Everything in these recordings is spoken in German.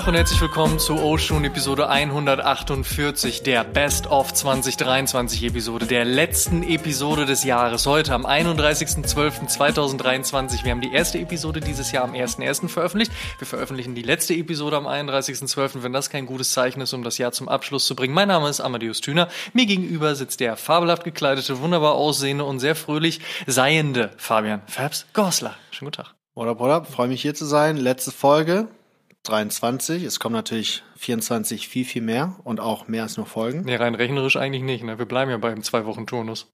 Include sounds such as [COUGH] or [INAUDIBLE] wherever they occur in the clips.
Tag und herzlich willkommen zu Oshun Episode 148 der Best of 2023 Episode, der letzten Episode des Jahres. Heute am 31.12.2023. Wir haben die erste Episode dieses Jahr am 1.1. veröffentlicht. Wir veröffentlichen die letzte Episode am 31.12., wenn das kein gutes Zeichen ist, um das Jahr zum Abschluss zu bringen. Mein Name ist Amadeus Thüner. Mir gegenüber sitzt der fabelhaft gekleidete, wunderbar aussehende und sehr fröhlich seiende Fabian Fabs Gorsler. Schönen guten Tag. Oder, oder, freue mich hier zu sein. Letzte Folge, 23. Es kommen natürlich 24 viel, viel mehr und auch mehr als nur Folgen. Nee, rein rechnerisch eigentlich nicht. Ne? Wir bleiben ja beim Zwei-Wochen-Turnus.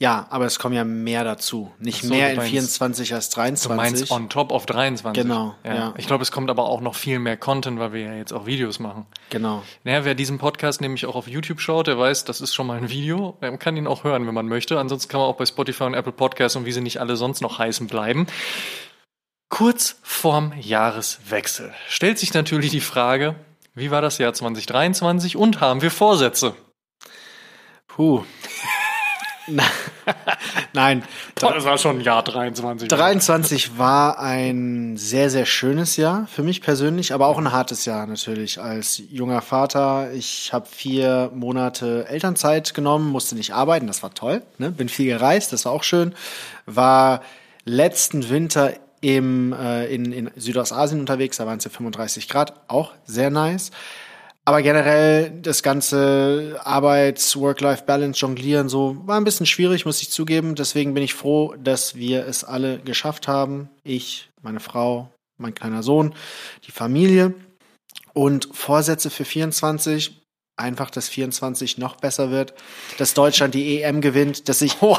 Ja, aber es kommen ja mehr dazu. Nicht so, mehr in meinst- 24 als 23. Du meinst on top of 23. Genau, Ja. ja. Ich glaube, es kommt aber auch noch viel mehr Content, weil wir ja jetzt auch Videos machen. Genau. Naja, wer diesen Podcast nämlich auch auf YouTube schaut, der weiß, das ist schon mal ein Video. Man kann ihn auch hören, wenn man möchte. Ansonsten kann man auch bei Spotify und Apple Podcasts und wie sie nicht alle sonst noch heißen bleiben. Kurz vorm Jahreswechsel stellt sich natürlich die Frage, wie war das Jahr 2023 und haben wir Vorsätze? Puh. [LAUGHS] Nein. Das war schon Jahr 23. 23 war ein sehr, sehr schönes Jahr für mich persönlich, aber auch ein hartes Jahr natürlich. Als junger Vater, ich habe vier Monate Elternzeit genommen, musste nicht arbeiten, das war toll. Ne? Bin viel gereist, das war auch schön. War letzten Winter im, äh, in, in Südostasien unterwegs, da waren es ja 35 Grad, auch sehr nice. Aber generell das ganze Arbeits-, Work-Life-Balance, Jonglieren, so war ein bisschen schwierig, muss ich zugeben. Deswegen bin ich froh, dass wir es alle geschafft haben. Ich, meine Frau, mein kleiner Sohn, die Familie. Und Vorsätze für 24, einfach, dass 24 noch besser wird, dass Deutschland die EM gewinnt, dass ich Wow,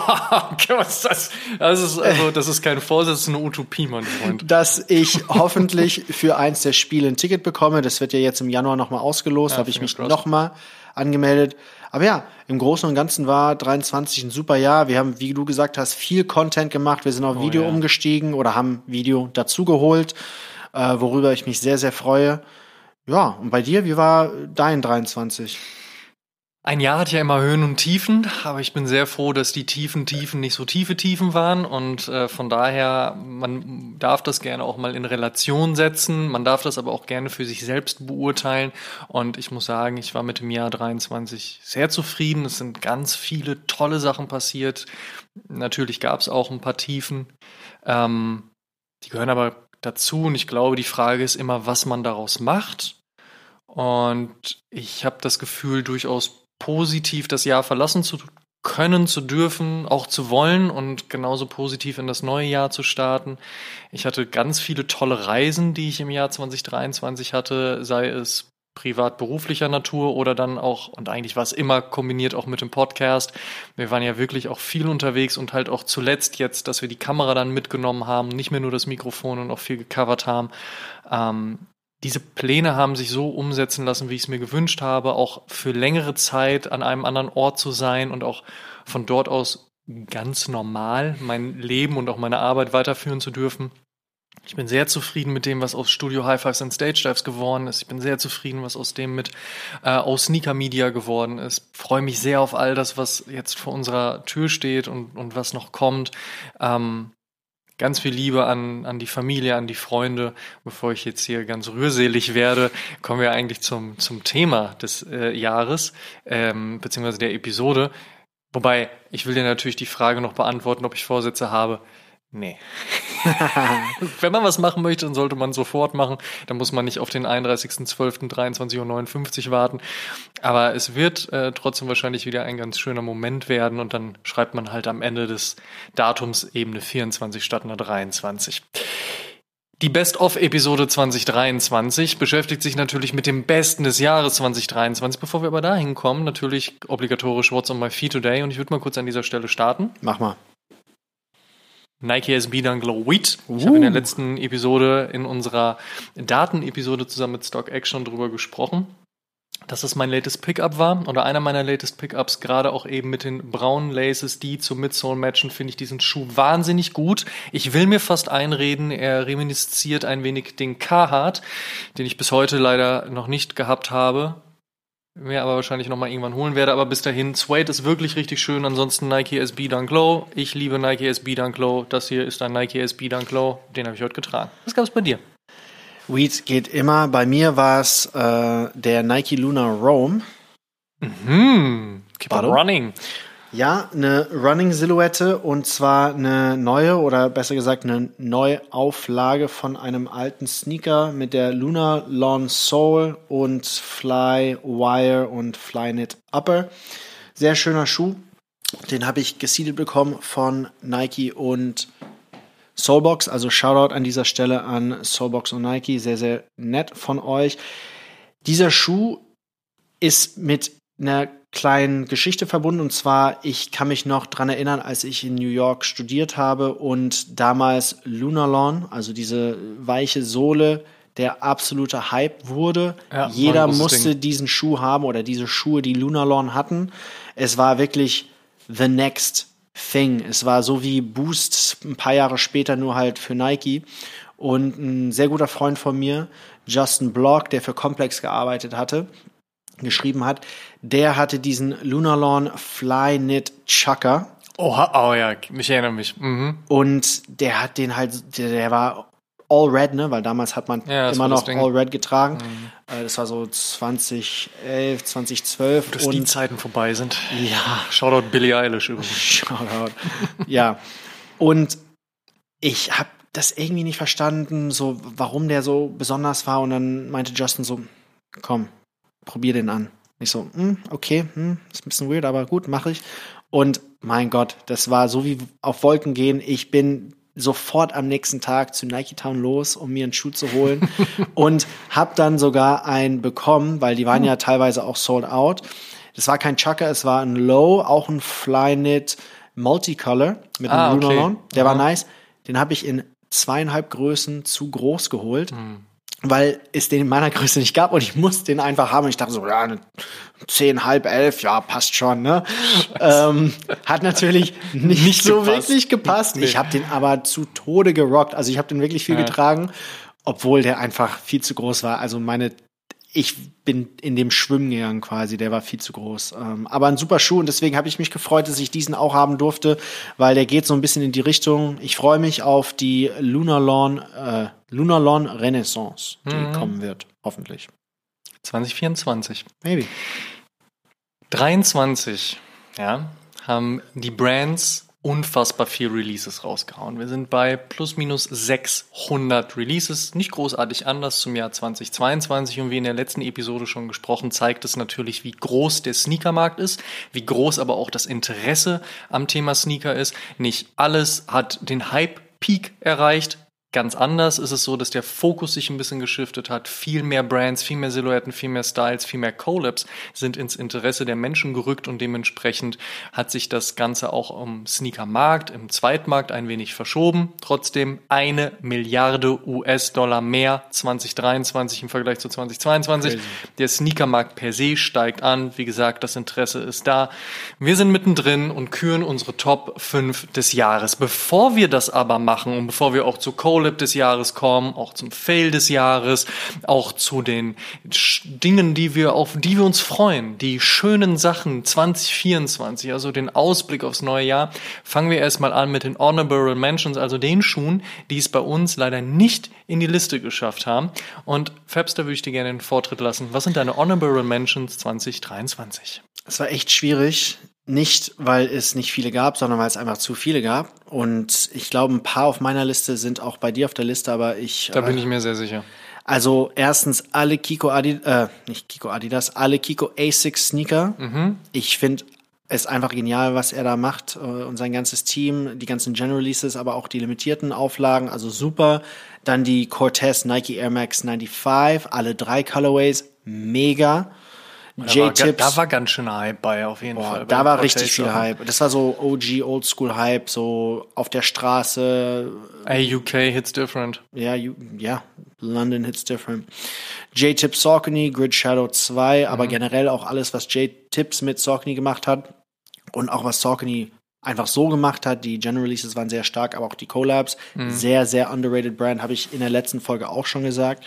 was ist das? Das ist, also, das ist kein ist eine Utopie, mein Freund. dass ich hoffentlich für eins der Spiele ein Ticket bekomme. Das wird ja jetzt im Januar nochmal ausgelost. Ja, habe ich mich nochmal angemeldet. Aber ja, im Großen und Ganzen war 23 ein super Jahr. Wir haben, wie du gesagt hast, viel Content gemacht. Wir sind auf Video Oh ja. umgestiegen oder haben Video dazugeholt, äh, worüber ich mich sehr, sehr freue. Ja, und bei dir, wie war dein 23? Ein Jahr hat ja immer Höhen und Tiefen, aber ich bin sehr froh, dass die tiefen Tiefen nicht so tiefe Tiefen waren und äh, von daher, man darf das gerne auch mal in Relation setzen, man darf das aber auch gerne für sich selbst beurteilen und ich muss sagen, ich war mit dem Jahr 23 sehr zufrieden, es sind ganz viele tolle Sachen passiert, natürlich gab es auch ein paar Tiefen, ähm, die gehören aber dazu und ich glaube, die Frage ist immer, was man daraus macht und ich habe das Gefühl, durchaus positiv das Jahr verlassen zu können, zu dürfen, auch zu wollen und genauso positiv in das neue Jahr zu starten. Ich hatte ganz viele tolle Reisen, die ich im Jahr 2023 hatte, sei es privat-beruflicher Natur oder dann auch, und eigentlich war es immer kombiniert auch mit dem Podcast. Wir waren ja wirklich auch viel unterwegs und halt auch zuletzt jetzt, dass wir die Kamera dann mitgenommen haben, nicht mehr nur das Mikrofon und auch viel gecovert haben. Ähm, diese Pläne haben sich so umsetzen lassen, wie ich es mir gewünscht habe, auch für längere Zeit an einem anderen Ort zu sein und auch von dort aus ganz normal mein Leben und auch meine Arbeit weiterführen zu dürfen. Ich bin sehr zufrieden mit dem, was aus Studio High Fives und Stage Dives geworden ist. Ich bin sehr zufrieden, was aus dem mit äh, aus Sneaker Media geworden ist. Freue mich sehr auf all das, was jetzt vor unserer Tür steht und, und was noch kommt. Ähm, ganz viel Liebe an, an die Familie, an die Freunde. Bevor ich jetzt hier ganz rührselig werde, kommen wir eigentlich zum, zum Thema des äh, Jahres, ähm, beziehungsweise der Episode. Wobei, ich will dir natürlich die Frage noch beantworten, ob ich Vorsätze habe. Nee. [LAUGHS] Wenn man was machen möchte, dann sollte man sofort machen. Dann muss man nicht auf den 31.12.23.59 Uhr warten. Aber es wird äh, trotzdem wahrscheinlich wieder ein ganz schöner Moment werden und dann schreibt man halt am Ende des Datums eben eine 24 statt einer 23. Die Best-of-Episode 2023 beschäftigt sich natürlich mit dem Besten des Jahres 2023. Bevor wir aber dahin kommen, natürlich obligatorisch What's on my feet today. Und ich würde mal kurz an dieser Stelle starten. Mach mal. Nike SB Dunk Glow Wheat. Ich habe in der Uh. letzten Episode, in unserer Datenepisode zusammen mit Stock Action drüber gesprochen, dass es mein latest Pickup war oder einer meiner latest Pickups, gerade auch eben mit den braunen Laces, die zum Midsole matchen, finde ich diesen Schuh wahnsinnig gut. Ich will mir fast einreden, er reminisziert ein wenig den Carhartt, den ich bis heute leider noch nicht gehabt habe. Mir aber wahrscheinlich nochmal irgendwann holen werde, aber bis dahin, Suede ist wirklich richtig schön. Ansonsten Nike SB Dunk Low. Ich liebe Nike SB Dunk Low. Das hier ist ein Nike SB Dunk Low. Den habe ich heute getragen. Was gab es bei dir? Weed geht immer. Bei mir war es äh, der Nike Luna Rome. Hm, keep on running. Ja, eine Running-Silhouette und zwar eine neue oder besser gesagt eine Neuauflage von einem alten Sneaker mit der Luna Lawn Sole und Fly Wire und Flyknit Upper. Sehr schöner Schuh. Den habe ich gesiedelt bekommen von Nike und Soulbox. Also Shoutout an dieser Stelle an Soulbox und Nike. Sehr, sehr nett von euch. Dieser Schuh ist mit einer kleinen Geschichte verbunden. Und zwar, ich kann mich noch dran erinnern, als ich in New York studiert habe und damals Lunarlawn, also diese weiche Sohle, der absolute Hype wurde. Ja, Jeder musste Ding. diesen Schuh haben oder diese Schuhe, die Lunarlawn hatten. Es war wirklich the next thing. Es war so wie Boost ein paar Jahre später nur halt für Nike. Und ein sehr guter Freund von mir, Justin Block, der für Complex gearbeitet hatte, geschrieben hat, der hatte diesen Lunarlawn Fly Knit Chucker Oha, oh ja, ich erinnere mich. Mhm. und der hat den halt, der, der war all red, ne, weil damals hat man Ja, immer noch. Mhm. all red getragen. Äh, Das war so 2011, 2012 Dass die und Zeiten vorbei sind. ja, Shoutout Billie Eilish übrigens. [LAUGHS] Shoutout. ja. Und ich habe das irgendwie nicht verstanden, so warum der so besonders war. Und dann meinte Justin so, komm, probier den an. Ich so, hm, okay, hm, ist ein bisschen weird, aber gut, mache ich. Und mein Gott, das war so wie auf Wolken gehen. Ich bin sofort am nächsten Tag zu Nike Town los, um mir einen Schuh zu holen [LAUGHS] und habe dann sogar einen bekommen, weil die waren ja teilweise auch sold out. Das war kein Chucker, es war ein Low, auch ein Flyknit Multicolor mit einem Ah, okay. Lunarlawn. Der war nice. Den habe ich in zweieinhalb Größen zu groß geholt, Hm. Weil es den in meiner Größe nicht gab und ich musste den einfach haben. Und ich dachte so, ja, zehn, halb elf, ja, passt schon, ne? Ähm, hat natürlich [LAUGHS] nicht, Nicht so gepasst. wirklich gepasst. Nee. Ich habe den aber zu Tode gerockt. Also ich habe den wirklich viel Ja. getragen, obwohl der einfach viel zu groß war. Also meine ich bin in dem Schwimmen gegangen quasi, der war viel zu groß. Ähm, aber ein super Schuh und deswegen habe ich mich gefreut, dass ich diesen auch haben durfte, weil der geht so ein bisschen in die Richtung. Ich freue mich auf die Lunarlawn, äh, Lunarlawn Renaissance, die Mhm. kommen wird, hoffentlich. 2024. Maybe. 23, ja, haben die Brands unfassbar viel Releases rausgehauen. Wir sind bei plus minus 600 Releases, nicht großartig anders zum Jahr 2022 und wie in der letzten Episode schon gesprochen, zeigt es natürlich, wie groß der Sneakermarkt ist, wie groß aber auch das Interesse am Thema Sneaker ist. Nicht alles hat den Hype-Peak erreicht, Ganz anders ist es so, dass der Fokus sich ein bisschen geschiftet hat. Viel mehr Brands, viel mehr Silhouetten, viel mehr Styles, viel mehr Collabs sind ins Interesse der Menschen gerückt und dementsprechend hat sich das Ganze auch im Sneakermarkt, im Zweitmarkt ein wenig verschoben. Trotzdem eine Milliarde US-Dollar mehr 2023 im Vergleich zu 2022. Der Sneakermarkt per se steigt an. Wie gesagt, das Interesse ist da. Wir sind mittendrin und küren unsere Top 5 des Jahres. Bevor wir das aber machen und bevor wir auch zu Collab des Jahres kommen, auch zum Fail des Jahres, auch zu den Dingen, die wir auf die wir uns freuen, die schönen Sachen 2024, also den Ausblick aufs neue Jahr, fangen wir erstmal an mit den Honorable Mentions, also den Schuhen, die es bei uns leider nicht in die Liste geschafft haben. Und Fabs, da würde ich dir gerne den Vortritt lassen. Was sind deine Honorable Mentions 2023? Es war echt schwierig. Nicht, weil es nicht viele gab, sondern weil es einfach zu viele gab. Und ich glaube, ein paar auf meiner Liste sind auch bei dir auf der Liste, aber ich. Da bin äh, ich mir sehr sicher. Also erstens alle Kiko Adidas, äh, nicht Kiko Adidas, alle Kiko Asics Sneaker. Ich finde es einfach genial, was er da macht äh, und sein ganzes Team, die ganzen General Releases, aber auch die limitierten Auflagen, also super. Dann die Cortez Nike Air Max 95, alle drei Colorways, mega. Da war, ga- J-Tips. da war ganz schön Hype bei, auf jeden Boah, Fall. da war richtig viel. Hype. Das war so OG, Oldschool Hype, so auf der Straße. Ey, UK hits different. Ja, you, ja, London hits different. J-Tip Saucony, Grid Shadow 2, aber generell auch alles, was J-Tips mit Saucony gemacht hat und auch was Saucony einfach so gemacht hat. Die General Releases waren sehr stark, aber auch die Collabs. Sehr, sehr underrated Brand, habe ich in der letzten Folge auch schon gesagt.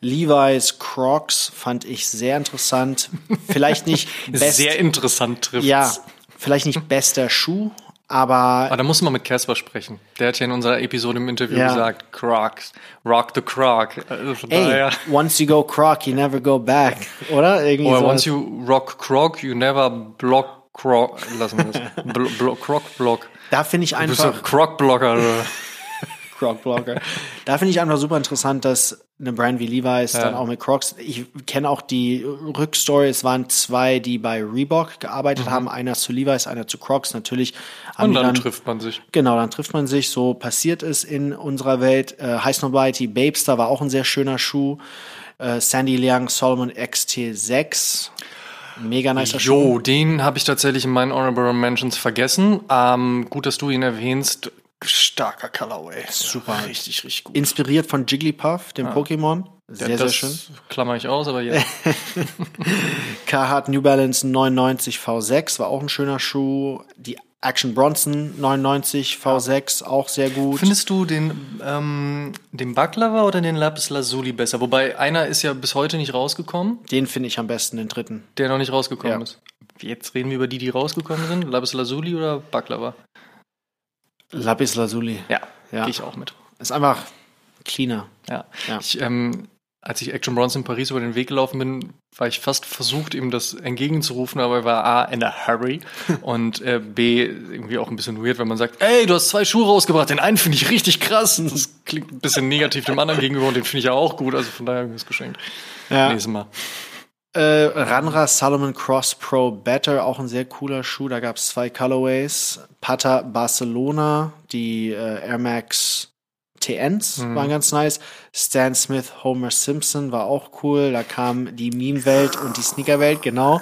Levi's Crocs fand ich sehr interessant. Vielleicht nicht [LAUGHS] best, Sehr interessant trifft's. ja, vielleicht nicht bester Schuh, Aber Aber da muss man mit Casper sprechen. Der hat ja in unserer Episode im Interview Ja. gesagt, Crocs, rock the Croc. Also von ey, daher. once you go croc, you never go back. Oder? Irgendwie Or sowas. once you rock Croc, you never block Croc. Lassen wir das. Blo Croc Block. Da finde ich Du bist einfach doch Croc Blocker. Oder? Croc-Blogger. [LAUGHS] da finde ich einfach super interessant, dass eine Brand wie Levi's dann auch mit Crocs, ich kenne auch die Rückstory, es waren zwei, die bei Reebok gearbeitet haben, einer zu Levi's, einer zu Crocs, natürlich Mhm. Und dann dann, trifft man sich. genau, dann trifft man sich, so passiert es in unserer Welt. Äh, High Snobiety Babester war auch ein sehr schöner Schuh, äh, Sandy Liang Solomon XT6, mega nicer Schuh. Jo, den habe ich tatsächlich in meinen Honorable Mentions vergessen. Ähm, gut, dass du ihn erwähnnst. Starker Colorway. Super. Richtig, richtig gut. Inspiriert von Jigglypuff, dem Pokémon. Sehr, das sehr schön. klammer ich aus, aber ja. [LAUGHS] Carhartt New Balance 99 V6 war auch ein schöner Schuh. Die Action Bronson 99 V6 auch sehr gut. Findest du den, ähm, den Baklava oder den Lapis Lazuli besser? Wobei einer ist ja bis heute nicht rausgekommen, Den finde ich am besten, den dritten. der noch nicht rausgekommen Ja. ist. Jetzt reden wir über die, die rausgekommen sind. Lapis Lazuli oder Baklava? Lapis Lazuli. Ja, Ja. gehe ich auch mit. Ist einfach cleaner. Ja. Ja. Ich, ähm, als ich Action Bronson in Paris über den Weg gelaufen bin, war ich fast versucht, ihm das entgegenzurufen, aber er war A, in a hurry [LAUGHS] und äh, B, irgendwie auch ein bisschen weird, wenn man sagt, ey, du hast zwei Schuhe rausgebracht, den einen finde ich richtig krass. Das klingt ein bisschen negativ dem anderen gegenüber und den finde ich ja auch gut, also von daher habe ich es geschenkt. Ja. Nächstes Mal. Äh, Ranra Salomon Cross Pro Better, auch ein sehr cooler Schuh. Da gab es zwei Colorways. Pata Barcelona, die äh, Air Max TNs waren ganz nice. Stan Smith Homer Simpson war auch cool. Da kam die Meme-Welt und die Sneaker-Welt, genau.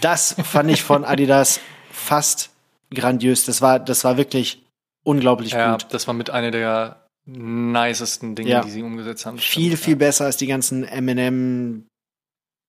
Das fand ich von Adidas fast grandios. Das war, das war wirklich unglaublich Ja, gut. das war mit einer der nicesten Dinge, Ja. die sie umgesetzt haben. Viel, viel besser als die ganzen M&M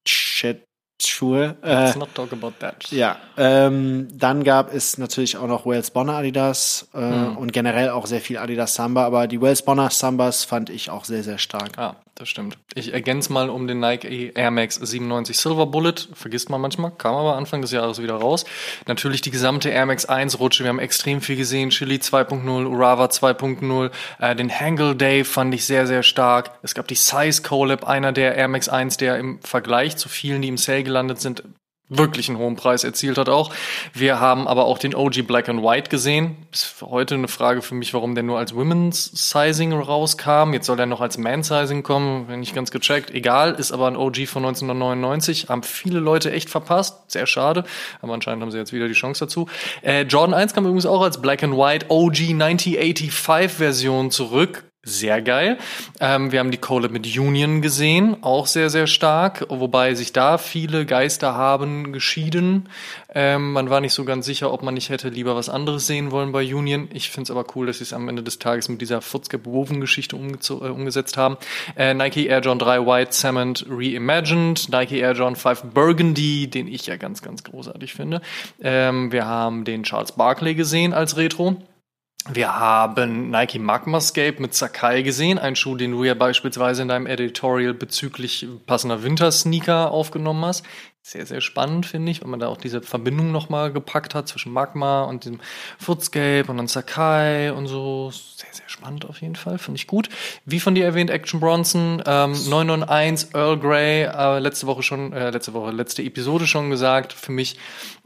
Shit Schuhe. Äh, Let's not talk about that. Ja, ähm, dann gab es natürlich auch noch Wales Bonner Adidas äh, und generell auch sehr viel Adidas Samba, aber die Wales Bonner Sambas fand ich auch sehr, sehr stark. Ja, das stimmt. Ich ergänze mal um den Nike Air Max 97 Silver Bullet. Vergisst man manchmal, kam aber Anfang des Jahres wieder raus. Natürlich die gesamte Air Max 1 Rutsche. Wir haben extrem viel gesehen. Chili 2.0, Urava 2.0. Äh, den Hangle Day fand ich sehr, sehr stark. Es gab die Size Collab, einer der Air Max 1, der im Vergleich zu vielen, die im Sale gelandet sind, wirklich einen hohen Preis erzielt hat auch. Wir haben aber auch den OG Black and White gesehen. Ist für heute eine Frage für mich, warum der nur als Women's Sizing rauskam. Jetzt soll er noch als Man Sizing kommen, wenn nicht ganz gecheckt. Egal, ist aber ein OG von 1999. Haben viele Leute echt verpasst. Sehr schade. Aber anscheinend haben sie jetzt wieder die Chance dazu. Äh, Jordan 1 kam übrigens auch als Black and White OG 1985 Version zurück. Sehr geil. Ähm, wir haben die Collab mit Union gesehen, auch sehr, sehr stark, wobei sich da viele Geister haben geschieden. Ähm, man war nicht so ganz sicher, ob man nicht hätte lieber was anderes sehen wollen bei Union. Ich finde es aber cool, dass sie es am Ende des Tages mit dieser Footstep Woven Geschichte umgezo- äh, umgesetzt haben. Äh, Nike Air John 3 White Cement Reimagined, Nike Air John 5 Burgundy, den ich ja ganz, ganz großartig finde. Ähm, wir haben den Charles Barkley gesehen als Retro. Wir haben Nike Magmascape mit Sakai gesehen, ein Schuh, den du ja beispielsweise in deinem Editorial bezüglich passender Wintersneaker aufgenommen hast. Sehr, sehr spannend, finde ich, wenn man da auch diese Verbindung nochmal gepackt hat zwischen Magma und dem Footscape und dann Sakai und so. Sehr, sehr spannend auf jeden Fall, finde ich gut. Wie von dir erwähnt, Action Bronson, ähm, 991 Earl Grey, äh, letzte Woche schon, äh, letzte Woche, letzte Episode schon gesagt, für mich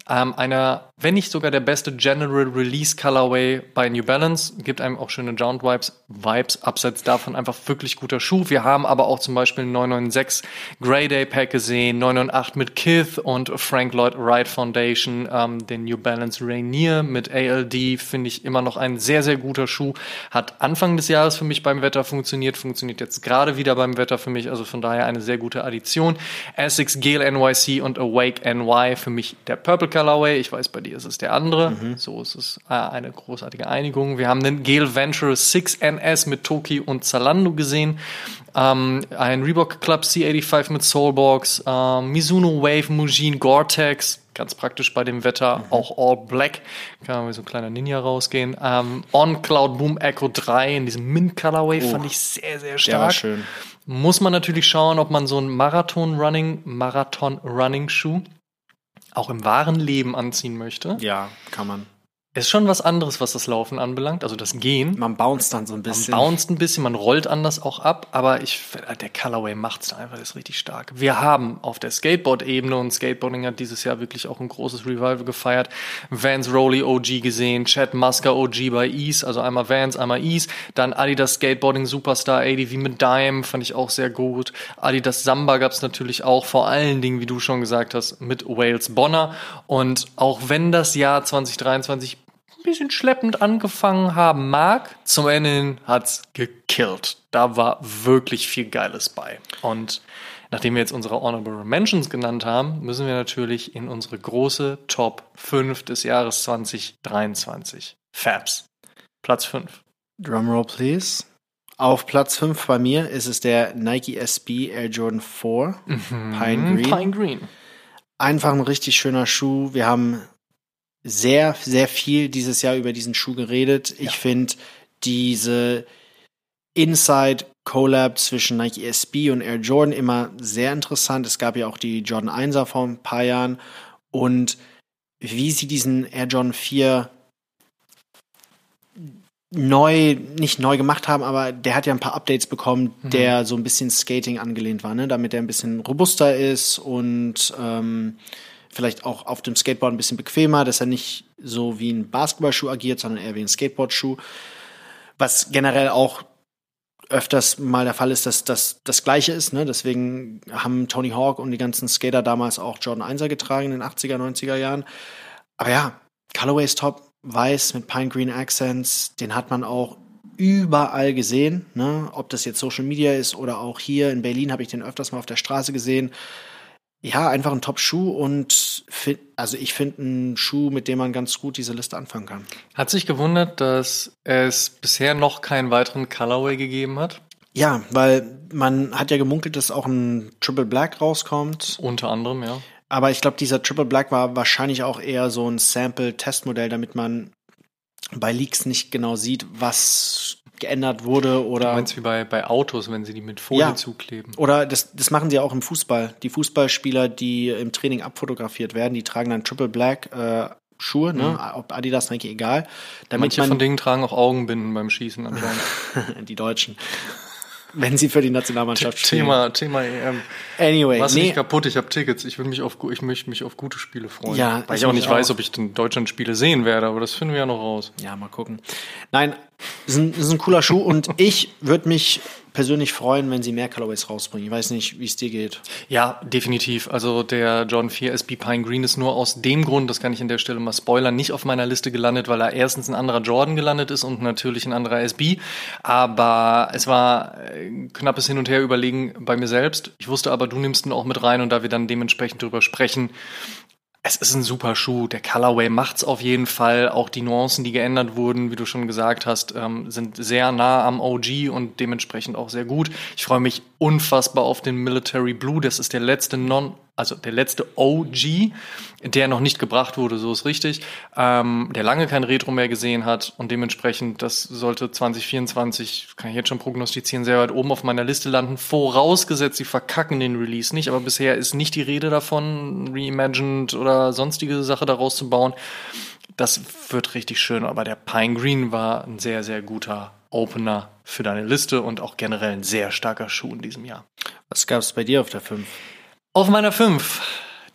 ähm, einer, wenn nicht sogar der beste General Release Colorway bei New Balance, gibt einem auch schöne Jound Vibes, Vibes, abseits davon einfach wirklich guter Schuh. Wir haben aber auch zum Beispiel 996 Grey Day Pack gesehen, 998 mit Kith und Frank Lloyd Wright Foundation, ähm, den New Balance Rainier mit ALD, finde ich immer noch ein sehr, sehr guter Schuh. Hat Anfang des Jahres für mich beim Wetter funktioniert, funktioniert jetzt gerade wieder beim Wetter für mich, also von daher eine sehr gute Addition. Essex Gale NYC und Awake NY für mich der Purple Colorway. Ich weiß, bei dir ist es der andere. So ist es äh, eine großartige Einigung. Wir haben den Gale Venture 6 NS mit Toki und Zalando gesehen. Ähm, ein Reebok Club C85 mit Soulbox. Ähm, Mizuno Wave Mujin Gore-Tex. Ganz praktisch bei dem Wetter. Auch All Black. Kann man wie so ein kleiner Ninja rausgehen. Ähm, On Cloud Boom Echo 3 in diesem Mint Colorway fand ich sehr, sehr stark. Der war schön. Muss man natürlich schauen, ob man so einen Marathon-Running, Marathon-Running-Schuh auch im wahren Leben anziehen möchte. Ja, kann man. Ist schon was anderes, was das Laufen anbelangt, also das Gehen. Man bounced dann so ein bisschen. Man bounced ein bisschen, man rollt anders auch ab, aber ich, der Colorway macht's da einfach, das ist richtig stark. Wir haben auf der Skateboard-Ebene und Skateboarding hat dieses Jahr wirklich auch ein großes Revival gefeiert. Vance Rowley OG gesehen, Chad Musker OG bei Ease, also einmal Vance, einmal Ease, dann Adidas Skateboarding Superstar ADV mit Dime, fand ich auch sehr gut. Adidas Samba gab's natürlich auch, vor allen Dingen, wie du schon gesagt hast, mit Wales Bonner. Und auch wenn das Jahr 2023 ein bisschen schleppend angefangen haben mag, zum Ende hin hat's gekillt. Da war wirklich viel Geiles bei. Und nachdem wir jetzt unsere Honorable Mentions genannt haben, müssen wir natürlich in unsere große Top 5 des Jahres 2023. Fabs. Platz 5. Drumroll, please. Auf Platz 5 bei mir ist es der Nike SB Air Jordan 4 Pine Green. Pine Green. Einfach ein richtig schöner Schuh. Wir haben sehr, sehr viel dieses Jahr über diesen Schuh geredet. Ich finde diese Inside Collab zwischen Nike SB und Air Jordan immer sehr interessant. Es gab ja auch die Jordan 1er vor ein paar Jahren. Und wie sie diesen Air Jordan 4 neu, nicht neu gemacht haben, aber der hat ja ein paar Updates bekommen, der so ein bisschen Skating angelehnt war, ne? damit er ein bisschen robuster ist und ähm, vielleicht auch auf dem Skateboard ein bisschen bequemer, dass er nicht so wie ein Basketballschuh agiert, sondern eher wie ein Skateboardschuh. Was generell auch öfters mal der Fall ist, dass das das Gleiche ist. Ne? Deswegen haben Tony Hawk und die ganzen Skater damals auch Jordan 1er getragen in den 80er, 90er Jahren. Aber ja, Colorway ist top, weiß mit Pine Green Accents, den hat man auch überall gesehen. Ne? Ob das jetzt Social Media ist oder auch hier in Berlin habe ich den öfters mal auf der Straße gesehen. Ja, einfach ein Top-Schuh und find, also ich finde einen Schuh, mit dem man ganz gut diese Liste anfangen kann. Hat sich gewundert, dass es bisher noch keinen weiteren Colorway gegeben hat. Ja, weil man hat ja gemunkelt, dass auch ein Triple Black rauskommt. Unter anderem, ja. Aber ich glaube, dieser Triple Black war wahrscheinlich auch eher so ein Sample-Testmodell, damit man bei Leaks nicht genau sieht, was geändert wurde oder. Du meinst wie bei, bei Autos, wenn sie die mit Folie Ja. zukleben. Oder das, das machen sie auch im Fußball. Die Fußballspieler, die im Training abfotografiert werden, die tragen dann Triple Black äh, Schuhe, ne? ob Adidas, Nike, egal. Damit Manche von denen tragen auch Augenbinden beim Schießen anscheinend. [LAUGHS] die Deutschen. Wenn sie für die Nationalmannschaft spielen. Thema, Thema EM. Anyway, Mach's nee, nicht kaputt, ich habe Tickets. Ich will mich auf, ich möchte mich auf gute Spiele freuen. Ja, Weil ich auch nicht weiß, auch. ob ich den Deutschland Spiele sehen werde, aber das finden wir ja noch raus. Ja, mal gucken. Nein, ist ein, ist ein cooler Schuh und ich würde mich persönlich freuen, wenn sie mehr Colorways rausbringen. Ich weiß nicht, wie es dir geht. Ja, definitiv. Also der John 4 SB Pine Green ist nur aus dem Grund, das kann ich an der Stelle mal spoilern, nicht auf meiner Liste gelandet, weil er erstens ein anderer Jordan gelandet ist und natürlich ein anderer SB. Aber es war äh, ein knappes Hin und Her überlegen bei mir selbst. Ich wusste aber, du nimmst ihn auch mit rein und da wir dann dementsprechend drüber sprechen, es ist ein super Schuh. Der Colorway macht's auf jeden Fall. Auch die Nuancen, die geändert wurden, wie du schon gesagt hast, ähm, sind sehr nah am OG und dementsprechend auch sehr gut. Ich freue mich unfassbar auf den Military Blue. Das ist der letzte Non, also der letzte OG, der noch nicht gebracht wurde, so ist richtig, ähm, der lange kein Retro mehr gesehen hat und dementsprechend, das sollte 2024, kann ich jetzt schon prognostizieren, sehr weit oben auf meiner Liste landen. Vorausgesetzt, sie verkacken den Release nicht, aber bisher ist nicht die Rede davon, reimagined oder sonstige Sache daraus zu bauen. Das wird richtig schön, aber der Pine Green war ein sehr, sehr guter Opener für deine Liste und auch generell ein sehr starker Schuh in diesem Jahr. Was gab es bei dir auf der 5? Auf meiner 5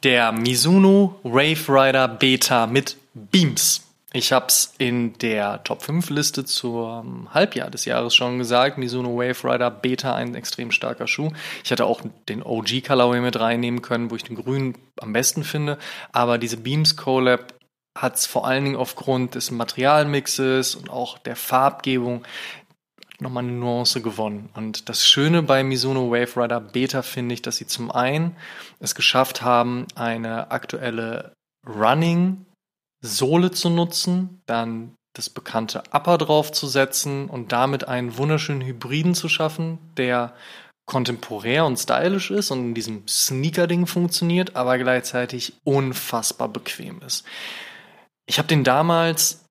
der Mizuno Wave Rider Beta mit Beams. Ich habe es in der Top 5 Liste zum Halbjahr des Jahres schon gesagt. Mizuno Wave Rider Beta, ein extrem starker Schuh. Ich hätte auch den OG Colorway mit reinnehmen können, wo ich den grünen am besten finde. Aber diese Beams Collab hat es vor allen Dingen aufgrund des Materialmixes und auch der Farbgebung nochmal eine Nuance gewonnen. Und das Schöne bei Mizuno Wave Rider Beta finde ich, dass sie zum einen es geschafft haben, eine aktuelle Running Sohle zu nutzen, dann das bekannte Upper draufzusetzen und damit einen wunderschönen Hybriden zu schaffen, der kontemporär und stylisch ist und in diesem Sneaker-Ding funktioniert, aber gleichzeitig unfassbar bequem ist. Ich habe den damals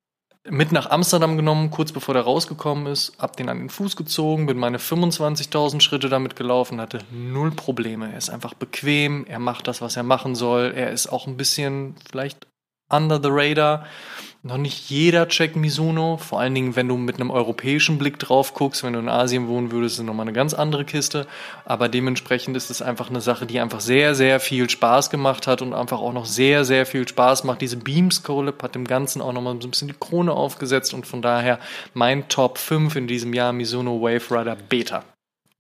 mit nach Amsterdam genommen, kurz bevor der rausgekommen ist, hab den an den Fuß gezogen, bin meine 25.000 Schritte damit gelaufen, hatte null Probleme. Er ist einfach bequem, er macht das, was er machen soll. Er ist auch ein bisschen vielleicht under the radar. Noch nicht jeder checkt Mizuno, vor allen Dingen, wenn du mit einem europäischen Blick drauf guckst. Wenn du in Asien wohnen würdest, ist es nochmal eine ganz andere Kiste. Aber dementsprechend ist es einfach eine Sache, die einfach sehr, sehr viel Spaß gemacht hat und einfach auch noch sehr, sehr viel Spaß macht. Diese Beams Colab hat dem Ganzen auch nochmal so ein bisschen die Krone aufgesetzt und von daher mein Top 5 in diesem Jahr Mizuno Wave Rider Beta.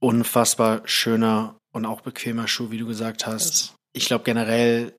Unfassbar schöner und auch bequemer Schuh, wie du gesagt hast. Ich glaube generell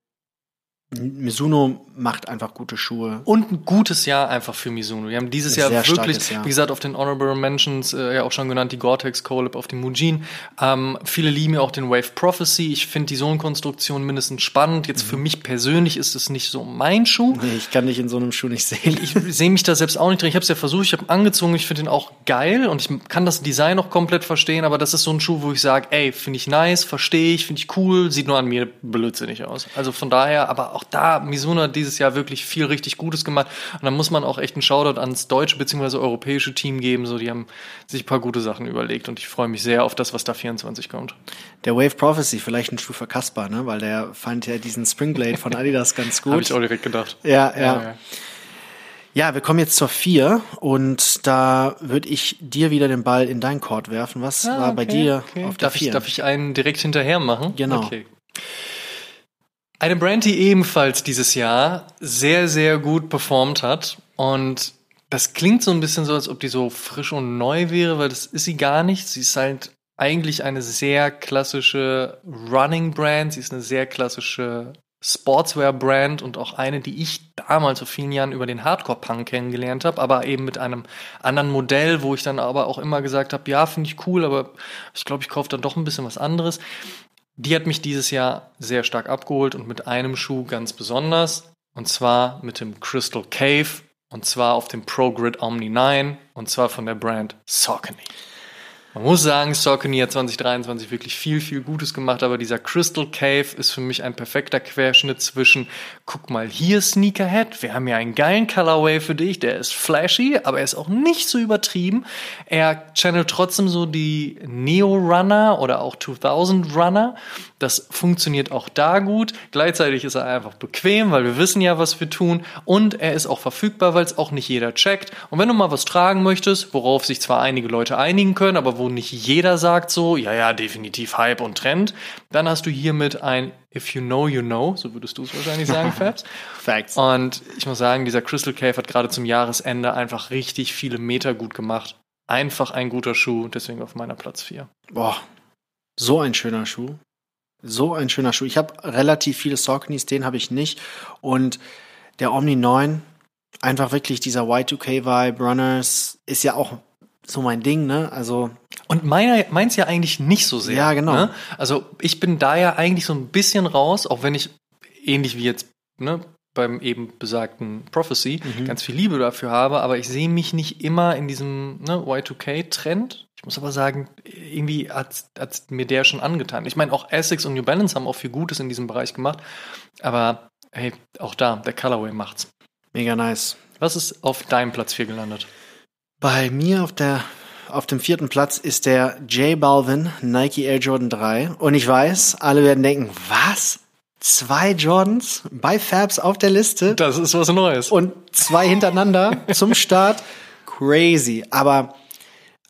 Mizuno macht einfach gute Schuhe. Und ein gutes Jahr einfach für Mizuno. Wir haben dieses Jahr wirklich, Jahr. wie gesagt, auf den Honorable Mentions äh, ja auch schon genannt, die Gore-Tex Collab auf dem Mujin. Ähm, viele lieben ja auch den Wave Prophecy. Ich finde die Sohlenkonstruktion mindestens spannend. Jetzt mhm. für mich persönlich ist es nicht so mein Schuh. Nee, ich kann dich in so einem Schuh nicht sehen. Ich sehe mich da selbst auch nicht drin. Ich habe es ja versucht, ich habe angezogen, ich finde den auch geil und ich kann das Design auch komplett verstehen, aber das ist so ein Schuh, wo ich sage, ey, finde ich nice, verstehe ich, finde ich cool, sieht nur an mir blödsinnig aus. Also von daher, aber auch da, Mizuno hat dieses Jahr wirklich viel richtig Gutes gemacht. Und da muss man auch echt einen Shoutout ans deutsche bzw. europäische Team geben. So, die haben sich ein paar gute Sachen überlegt und ich freue mich sehr auf das, was da 24 kommt. Der Wave Prophecy, vielleicht ein Schuh für Kaspar, ne? Weil der fand ja diesen Springblade von Adidas ganz [LAUGHS] gut. Habe ich auch direkt gedacht. Ja, ja. ja, ja. Ja, wir kommen jetzt zur vier und da würde ich dir wieder den Ball in dein Court werfen. Was ah, war bei dir okay. auf der darf vier? Ich, darf ich einen direkt hinterher machen? Genau. Okay. Eine Brand, die ebenfalls dieses Jahr sehr, sehr gut performt hat. Und das klingt so ein bisschen so, als ob die so frisch und neu wäre, weil das ist sie gar nicht. Sie ist halt eigentlich eine sehr klassische Running Brand. Sie ist eine sehr klassische Sportswear-Brand und auch eine, die ich damals vor vielen Jahren über den Hardcore-Punk kennengelernt habe, aber eben mit einem anderen Modell, wo ich dann aber auch immer gesagt habe, ja, finde ich cool, aber ich glaube, ich kaufe dann doch ein bisschen was anderes. Die hat mich dieses Jahr sehr stark abgeholt und mit einem Schuh ganz besonders. Und zwar mit dem Crystal Cave. Und zwar auf dem ProGrid Omni 9. Und zwar von der Brand Saucony. Man muss sagen, Saucony hat 2023 wirklich viel, viel Gutes gemacht, aber dieser Crystal Cave ist für mich ein perfekter Querschnitt zwischen, guck mal hier Sneakerhead, wir haben ja einen geilen Colorway für dich, der ist flashy, aber er ist auch nicht so übertrieben. Er channelt trotzdem so die Neo Runner oder auch 2000 Runner das funktioniert auch da gut. Gleichzeitig ist er einfach bequem, weil wir wissen ja, was wir tun. Und er ist auch verfügbar, weil es auch nicht jeder checkt. Und wenn du mal was tragen möchtest, worauf sich zwar einige Leute einigen können, aber wo nicht jeder sagt so, ja, ja, definitiv Hype und Trend, dann hast du hiermit ein If you know, you know, so würdest du es wahrscheinlich sagen, [LAUGHS] Fabs. Facts. Und ich muss sagen, dieser Crystal Cave hat gerade zum Jahresende einfach richtig viele Meter gut gemacht. Einfach ein guter Schuh, deswegen auf meiner Platz 4. Boah, so ein schöner Schuh. So ein schöner Schuh. Ich habe relativ viele Sauconys, den habe ich nicht. Und der Omni 9, einfach wirklich dieser Y2K-Vibe, Runners, ist ja auch so mein Ding, ne? Also. Und meiner, meins ja eigentlich nicht so sehr. Ja, genau. Ne? Also ich bin da ja eigentlich so ein bisschen raus, auch wenn ich ähnlich wie jetzt, ne, beim eben besagten Prophecy mhm. ganz viel Liebe dafür habe, aber ich sehe mich nicht immer in diesem ne, Y2K-Trend. Ich muss aber sagen, irgendwie hat, hat mir der schon angetan. Ich meine, auch Essex und New Balance haben auch viel Gutes in diesem Bereich gemacht, aber hey, auch da, der Colorway macht's. Mega nice. Was ist auf deinem Platz 4 gelandet? Bei mir auf der auf dem vierten Platz ist der J Balvin Nike Air Jordan 3 und ich weiß, alle werden denken, was? zwei Jordans bei Fabs auf der Liste. Das ist was Neues. Und zwei hintereinander [LAUGHS] zum Start. Crazy. Aber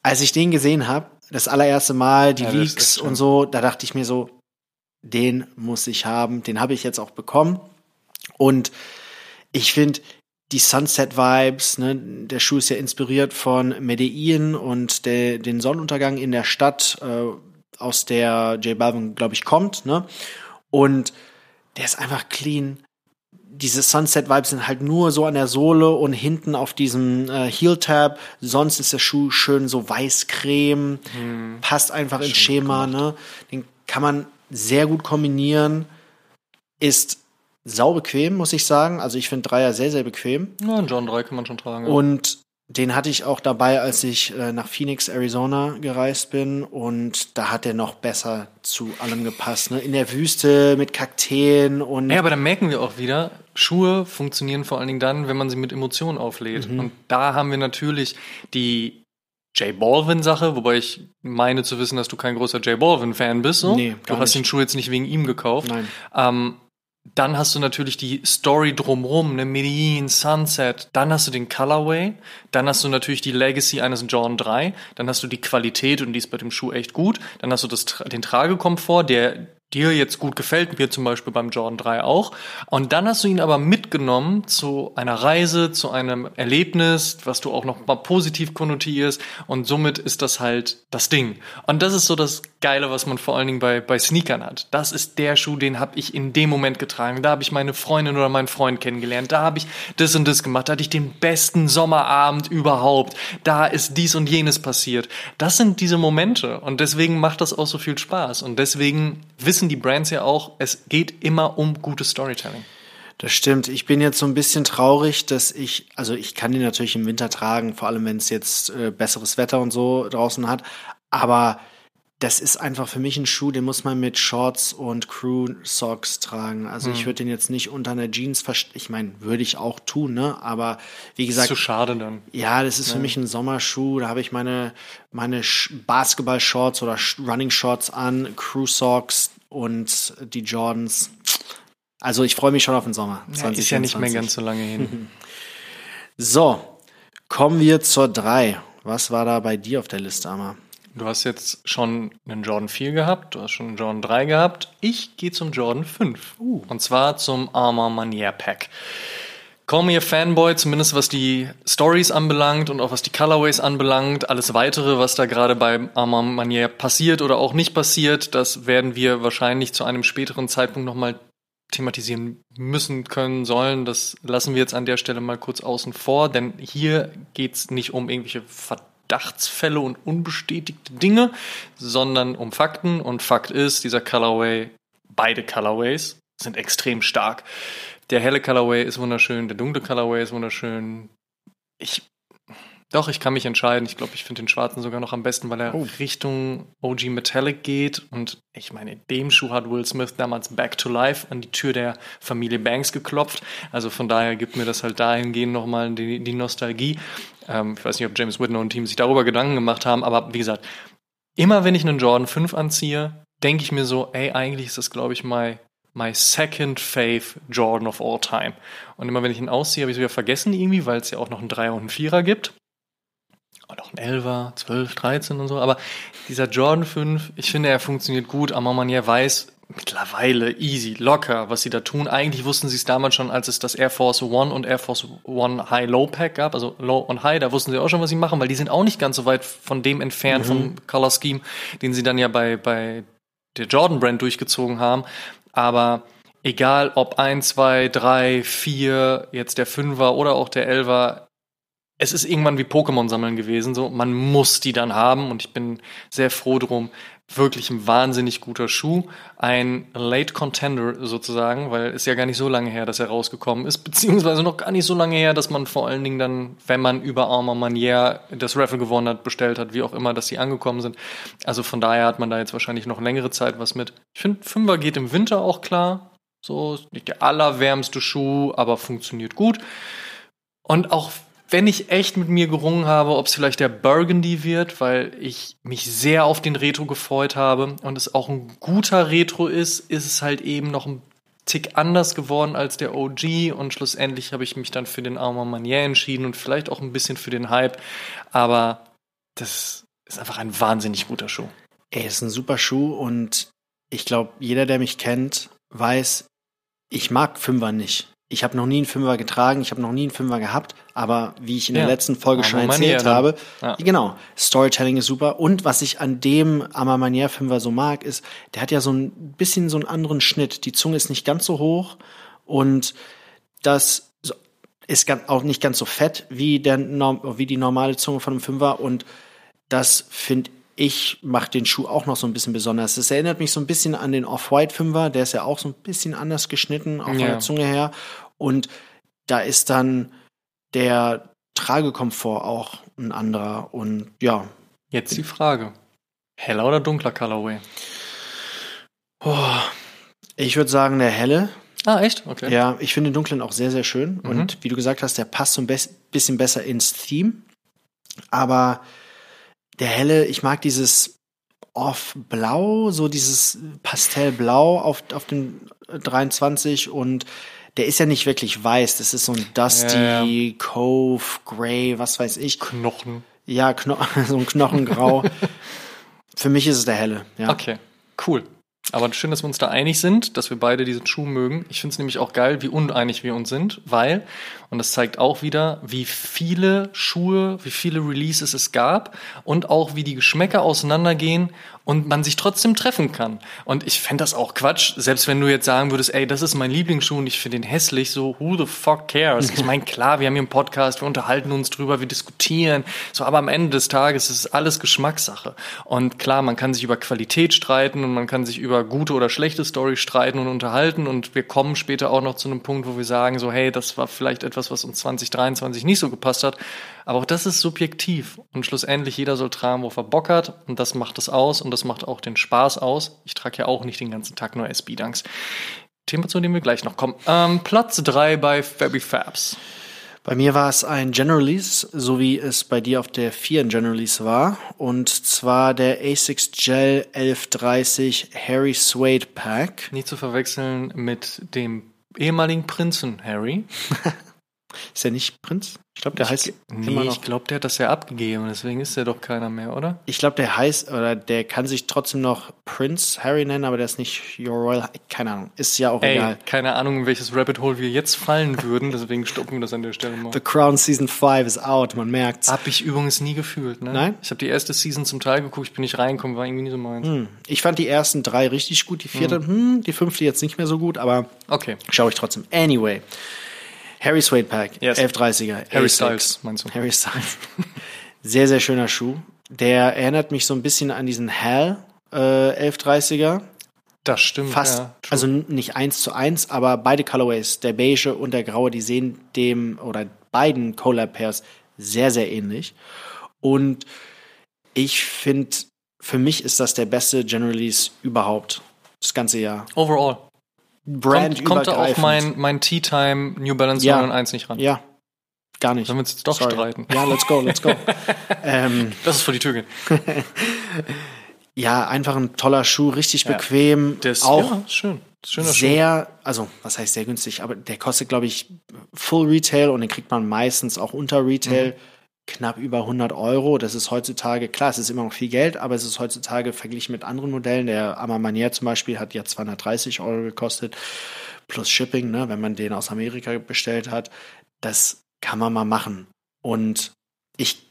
als ich den gesehen habe, das allererste Mal, die ja, Leaks und so, da dachte ich mir so, den muss ich haben. Den habe ich jetzt auch bekommen. Und ich finde, die Sunset-Vibes, ne, der Schuh ist ja inspiriert von Medellin und der, den Sonnenuntergang in der Stadt, äh, aus der J Balvin, glaube ich, kommt. Ne? Und der ist einfach clean. Diese Sunset-Vibes sind halt nur so an der Sohle und hinten auf diesem äh, Heel-Tab. Sonst ist der Schuh schön so weiß-creme. Hm. Passt einfach ins Schema. Ne? Den kann man sehr gut kombinieren. Ist sau bequem, muss ich sagen. Also ich finde Dreier sehr, sehr bequem. Ja, einen John 3 kann man schon tragen. Ja. Und den hatte ich auch dabei, als ich äh, nach Phoenix, Arizona gereist bin. Und da hat er noch besser zu allem gepasst. Ne? In der Wüste mit Kakteen und. Ja, aber da merken wir auch wieder, Schuhe funktionieren vor allen Dingen dann, wenn man sie mit Emotionen auflädt. Mhm. Und da haben wir natürlich die J Balvin-Sache, wobei ich meine zu wissen, dass du kein großer J Balvin-Fan bist. So. Nee, du hast nicht. den Schuh jetzt nicht wegen ihm gekauft. Nein. Ähm, Dann hast du natürlich die Story drumrum, ne Medellin, Sunset. Dann hast du den Colorway. Dann hast du natürlich die Legacy eines Jordan 3. Dann hast du die Qualität und die ist bei dem Schuh echt gut. Dann hast du das, den Tragekomfort, der dir jetzt gut gefällt, mir zum Beispiel beim Jordan 3 auch. Und dann hast du ihn aber mitgenommen zu einer Reise, zu einem Erlebnis, was du auch noch mal positiv konnotierst. Und somit ist das halt das Ding. Und das ist so das Geile, was man vor allen Dingen bei, bei Sneakern hat. Das ist der Schuh, den habe ich in dem Moment getragen. Da habe ich meine Freundin oder meinen Freund kennengelernt. Da habe ich das und das gemacht. Da hatte ich den besten Sommerabend überhaupt. Da ist dies und jenes passiert. Das sind diese Momente. Und deswegen macht das auch so viel Spaß. Und deswegen wissen wissen die Brands ja auch, es geht immer um gutes Storytelling. Das stimmt. Ich bin jetzt so ein bisschen traurig, dass ich, also ich kann die natürlich im Winter tragen, vor allem wenn es jetzt äh, besseres Wetter und so draußen hat. Aber das ist einfach für mich ein Schuh, den muss man mit Shorts und Crew Socks tragen. Also mhm. ich würde den jetzt nicht unter einer Jeans verstecken. Ich meine, würde ich auch tun, ne? Aber wie gesagt. Ist zu schade dann. Ja, das ist ja. für mich ein Sommerschuh. Da habe ich meine, meine Basketball-Shorts oder Running Shorts an, Crew Socks und die Jordans. Also ich freue mich schon auf den Sommer. Ja, ist ja nicht mehr ganz so lange hin. [LAUGHS] so, kommen wir zur 3. Was war da bei dir auf der Liste, Amma? Du hast jetzt schon einen Jordan 4 gehabt, du hast schon einen Jordan 3 gehabt. Ich gehe zum Jordan 5. Uh. Und zwar zum Armor Manier Pack. Call me a Fanboy, zumindest was die Stories anbelangt und auch was die Colorways anbelangt. Alles weitere, was da gerade bei Armor Manier passiert oder auch nicht passiert, das werden wir wahrscheinlich zu einem späteren Zeitpunkt nochmal thematisieren müssen, können, sollen. Das lassen wir jetzt an der Stelle mal kurz außen vor, denn hier geht's nicht um irgendwelche Verdachtsfälle und unbestätigte Dinge, sondern um Fakten. Und Fakt ist, dieser Colorway, beide Colorways sind extrem stark. Der helle Colorway ist wunderschön, der dunkle Colorway ist wunderschön. Ich doch, ich kann mich entscheiden. Ich glaube, ich finde den schwarzen sogar noch am besten, weil er oh. Richtung OG Metallic geht. Und ich meine, dem Schuh hat Will Smith damals Back to Life an die Tür der Familie Banks geklopft. Also von daher gibt mir das halt dahingehend nochmal die, die Nostalgie. Ähm, ich weiß nicht, ob James Whitner und Team sich darüber Gedanken gemacht haben, aber wie gesagt, immer wenn ich einen Jordan 5 anziehe, denke ich mir so, ey, eigentlich ist das, glaube ich, my, my second fave Jordan of all time. Und immer wenn ich ihn ausziehe, habe ich es wieder vergessen irgendwie, weil es ja auch noch einen Dreier und einen Vierer gibt und auch ein Elfer, 12, 13 und so. Aber dieser Jordan 5, ich finde, er funktioniert gut, aber man ja weiß mittlerweile easy, locker, was sie da tun. Eigentlich wussten sie es damals schon, als es das Air Force One und Air Force One High Low Pack gab, also Low und High, da wussten sie auch schon, was sie machen, weil die sind auch nicht ganz so weit von dem entfernt mhm. vom Color Scheme, den sie dann ja bei, bei der Jordan Brand durchgezogen haben. Aber egal ob 1, 2, 3, 4, jetzt der 5er oder auch der 11er, es ist irgendwann wie Pokémon sammeln gewesen, so man muss die dann haben und ich bin sehr froh drum. Wirklich ein wahnsinnig guter Schuh, ein Late Contender sozusagen, weil es ja gar nicht so lange her, dass er rausgekommen ist, beziehungsweise noch gar nicht so lange her, dass man vor allen Dingen dann, wenn man über Armor Manier das Raffle gewonnen hat, bestellt hat, wie auch immer, dass die angekommen sind. Also von daher hat man da jetzt wahrscheinlich noch längere Zeit was mit. Ich finde, Fünfer geht im Winter auch klar. So, nicht der allerwärmste Schuh, aber funktioniert gut. Und auch wenn ich echt mit mir gerungen habe, ob es vielleicht der Burgundy wird, weil ich mich sehr auf den Retro gefreut habe und es auch ein guter Retro ist, ist es halt eben noch ein Tick anders geworden als der OG und schlussendlich habe ich mich dann für den Armor Manier entschieden und vielleicht auch ein bisschen für den Hype, aber das ist einfach ein wahnsinnig guter Schuh. Er ist ein super Schuh und ich glaube, jeder, der mich kennt, weiß, ich mag Fünfer nicht. Ich habe noch nie einen Fünfer getragen, ich habe noch nie einen Fünfer gehabt, aber wie ich in ja. der letzten Folge Arma schon erzählt Manier, habe, ja. genau, Storytelling ist super. Und was ich an dem Arma Manier Fünfer so mag, ist, der hat ja so ein bisschen so einen anderen Schnitt. Die Zunge ist nicht ganz so hoch und das ist auch nicht ganz so fett wie, der, wie die normale Zunge von einem Fünfer und das finde ich mache den Schuh auch noch so ein bisschen besonders. Es erinnert mich so ein bisschen an den Off-White Fünfer, der ist ja auch so ein bisschen anders geschnitten, auch von ja. der Zunge her. Und da ist dann der Tragekomfort auch ein anderer. Und ja. Jetzt die Frage: Heller oder dunkler Colorway? Oh, ich würde sagen, der helle. Ah, echt? Okay. Ja, ich finde den dunklen auch sehr, sehr schön. Mhm. Und wie du gesagt hast, der passt so ein bisschen besser ins Theme. Aber der helle, ich mag dieses off-blau, so dieses Pastellblau auf, auf dem 23 und der ist ja nicht wirklich weiß, das ist so ein Dusty, Ja, Cove, Grey, was weiß ich. Knochen. Ja, Kno [LAUGHS] so ein Knochengrau. Für mich ist es der helle, ja. Okay, cool. Aber schön, dass wir uns da einig sind, dass wir beide diesen Schuh mögen. Ich finde es nämlich auch geil, wie uneinig wir uns sind, weil, und das zeigt auch wieder, wie viele Schuhe, wie viele Releases es gab und auch wie die Geschmäcker auseinandergehen und man sich trotzdem treffen kann. Und ich fände das auch Quatsch, selbst wenn du jetzt sagen würdest, ey, das ist mein Lieblingsschuh und ich finde den hässlich, so, who the fuck cares? Ich meine, klar, wir haben hier einen Podcast, wir unterhalten uns drüber, wir diskutieren, so, aber am Ende des Tages ist es alles Geschmackssache. Und klar, man kann sich über Qualität streiten und man kann sich über gute oder schlechte Story streiten und unterhalten und wir kommen später auch noch zu einem Punkt, wo wir sagen, so, hey, das war vielleicht etwas, was uns 2023 nicht so gepasst hat. Aber auch das ist subjektiv und schlussendlich jeder soll tragen, worauf er Bock hat und das macht es aus und das macht auch den Spaß aus. Ich trage ja auch nicht den ganzen Tag nur SB-Dunks. Thema, zu dem wir gleich noch kommen. Ähm, Platz drei bei Fabi Fabs. Bei mir war es ein General Release, so wie es bei dir auf der 4 ein General Release war. Und zwar der ASICS Gel 1130 Harry Suede Pack. Nicht zu verwechseln mit dem ehemaligen Prinzen Harry. [LAUGHS] Ist der nicht Prinz? Ich glaube, der heißt Nee, immer ich noch. glaube, der hat das ja abgegeben, deswegen ist der doch keiner mehr, oder? Ich glaube, der heißt, oder der kann sich trotzdem noch Prince Harry nennen, aber der ist nicht Your Royal. Keine Ahnung. Ist ja auch Ey, egal. keine Ahnung, in welches Rabbit Hole wir jetzt fallen würden, deswegen stoppen wir das an der Stelle mal. The Crown Season 5 is out, man merkt's. Hab ich übrigens nie gefühlt, ne? Nein? Ich habe die erste Season zum Teil geguckt, ich bin nicht reingekommen, war irgendwie nie so meins. Hm. Ich fand die ersten drei richtig gut, die vierte, hm, die fünfte jetzt nicht mehr so gut, aber Okay. schaue ich trotzdem. Anyway. Harry Suede Pack, Yes. 1130er. Harry. Styles, meinst du? Harry Styles. [LAUGHS] Sehr, sehr schöner Schuh. Der erinnert mich so ein bisschen an diesen Hal äh, 1130er. Das stimmt. Fast, Ja, also nicht eins zu eins, aber beide Colorways, der beige und der graue, die sehen dem oder beiden Collab Pairs sehr, sehr ähnlich. Und ich finde, für mich ist das der beste General Release überhaupt. Das ganze Jahr. Overall. Brand Kommt, kommt da auch mein, mein Tea Time New Balance Ja. 991 nicht ran? Ja, gar nicht. Sollen wir uns jetzt doch Sorry. streiten? Ja, let's go, let's go. [LAUGHS] ähm, Das ist vor die Tür gehen. [LAUGHS] ja, einfach ein toller Schuh, richtig Ja. bequem. Der ist, auch ja, schön. Schöner Schuh. sehr, also was heißt sehr günstig, aber der kostet, glaube ich, Full Retail und den kriegt man meistens auch unter Retail Mhm. Knapp über 100 Euro. Das ist heutzutage, klar, es ist immer noch viel Geld, aber es ist heutzutage verglichen mit anderen Modellen. Der Amamanier zum Beispiel hat ja 230 Euro gekostet, plus Shipping, ne, wenn man den aus Amerika bestellt hat. Das kann man mal machen. Und ich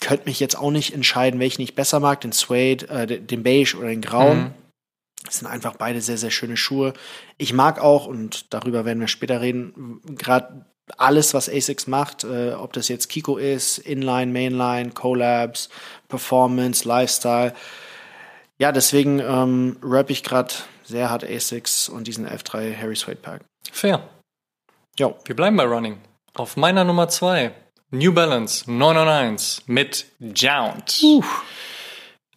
könnte mich jetzt auch nicht entscheiden, welchen ich besser mag, den Suede, äh, den Beige oder den Grauen. Mhm. Es sind einfach beide sehr, sehr schöne Schuhe. Ich mag auch, und darüber werden wir später reden, gerade alles, was ASICS macht, äh, ob das jetzt Kiko ist, Inline, Mainline, Collabs, Performance, Lifestyle. Ja, deswegen ähm, rap ich gerade sehr hart ASICS und diesen F3 Harry Suede Pack. Fair. Jo. Wir bleiben bei Running. Auf meiner Nummer zwei New Balance 991 mit Jount.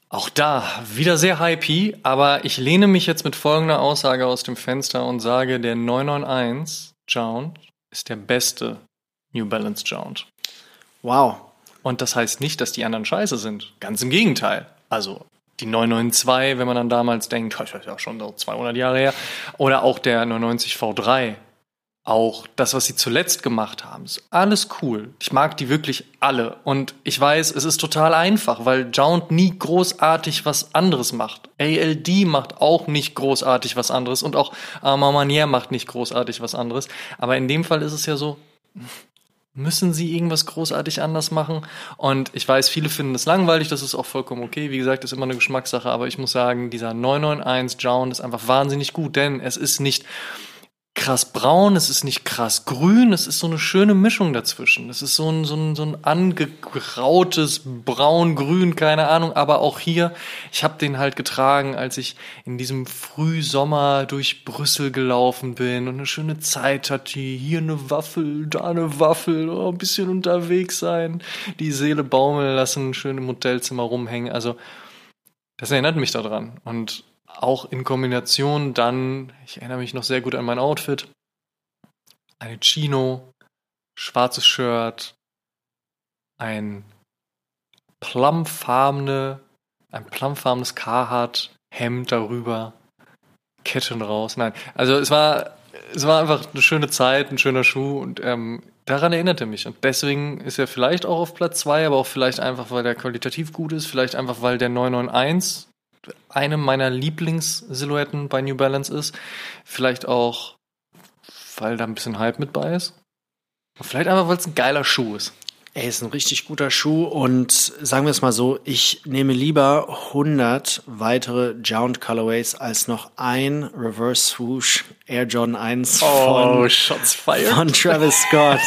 Auch da wieder sehr hypey, aber ich lehne mich jetzt mit folgender Aussage aus dem Fenster und sage, der 991 Jount ist der beste New Balance Jount. Wow. Und das heißt nicht, dass die anderen scheiße sind. Ganz im Gegenteil. Also die 992, wenn man dann damals denkt, [LAUGHS] das ist ja schon so 200 Jahre her, oder auch der 990 V3. Auch das, was sie zuletzt gemacht haben, ist alles cool. Ich mag die wirklich alle. Und ich weiß, es ist total einfach, weil Jount nie großartig was anderes macht. ALD macht auch nicht großartig was anderes und auch Armand Manier macht nicht großartig was anderes. Aber in dem Fall ist es ja so, müssen sie irgendwas großartig anders machen? Und ich weiß, viele finden das langweilig, das ist auch vollkommen okay. Wie gesagt, ist immer eine Geschmackssache, aber ich muss sagen, dieser 991 Jown ist einfach wahnsinnig gut, denn es ist nicht krass braun, es ist nicht krass grün, es ist so eine schöne Mischung dazwischen. Es ist so ein, so ein, so ein angegrautes braun-grün, keine Ahnung, aber auch hier, ich habe den halt getragen, als ich in diesem Frühsommer durch Brüssel gelaufen bin und eine schöne Zeit hatte, hier eine Waffel, da eine Waffel, oh, ein bisschen unterwegs sein, die Seele baumeln lassen, schön im Hotelzimmer rumhängen, also das erinnert mich daran. Und auch in Kombination dann, ich erinnere mich noch sehr gut an mein Outfit, eine Chino, schwarzes Shirt, ein plumfarbene ein plumfarbenes Carhartt, Hemd darüber, Ketten raus. Nein, also es war, es war einfach eine schöne Zeit, ein schöner Schuh und ähm, daran erinnerte mich. Und deswegen ist er vielleicht auch auf Platz zwei, aber auch vielleicht einfach, weil der qualitativ gut ist, vielleicht einfach, weil der 991 eine meiner Lieblingssilhouetten bei New Balance ist. Vielleicht auch, weil da ein bisschen Hype mit bei ist. Vielleicht einfach, weil es ein geiler Schuh ist. Er ist ein richtig guter Schuh und sagen wir es mal so, ich nehme lieber 100 weitere Jound Colorways als noch ein Reverse Swoosh Air Jordan 1 Oh, von, Shots fired. von Travis Scott.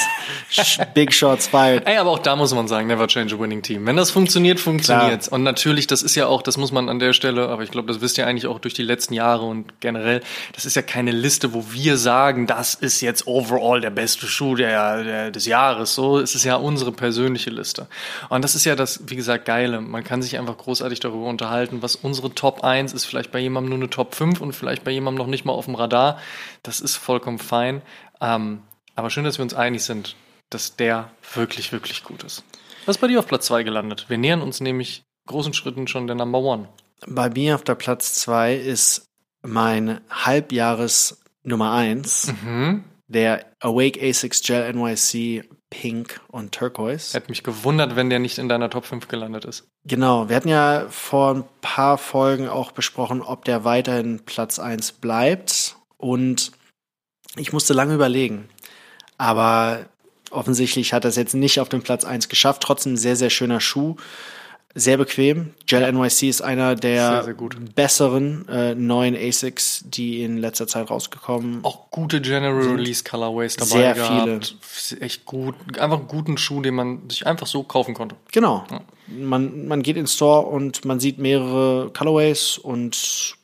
Big Shots fired. Ey, aber auch da muss man sagen, never change a winning team. Wenn das funktioniert, funktioniert's. Und natürlich, das ist ja auch, das muss man an der Stelle, aber ich glaube, das wisst ihr eigentlich auch durch die letzten Jahre und generell, das ist ja keine Liste, wo wir sagen, das ist jetzt overall der beste Schuh der, der, des Jahres. So, es ist ja unsere persönliche Liste. Und das ist ja das, wie gesagt, Geile. Man kann sich einfach großartig darüber unterhalten, was unsere Top 1 ist, vielleicht bei jemandem nur eine Top 5 und vielleicht bei jemandem noch nicht mal auf dem Radar. Das ist vollkommen fein. Ähm, aber schön, dass wir uns einig sind, dass der wirklich, wirklich gut ist. Was ist bei dir auf Platz 2 gelandet? Wir nähern uns nämlich großen Schritten schon der Number One. Bei mir auf der Platz 2 ist mein Halbjahres Nummer 1, Mhm. der Awake A6 Gel NYC Pink und Turquoise. Hätte mich gewundert, wenn der nicht in deiner Top 5 gelandet ist. Genau, wir hatten ja vor ein paar Folgen auch besprochen, ob der weiterhin Platz 1 bleibt. Und ich musste lange überlegen. Aber offensichtlich hat er es jetzt nicht auf den Platz 1 geschafft. Trotzdem ein sehr, sehr schöner Schuh. Sehr bequem. Gel NYC ist einer der Sehr, sehr besseren äh, neuen ASICs, die in letzter Zeit rausgekommen Auch gute General Release Colorways dabei sehr gehabt. Echt gut. Einfach einen guten Schuh, den man sich einfach so kaufen konnte. Genau. Man, man geht ins Store und man sieht mehrere Colorways und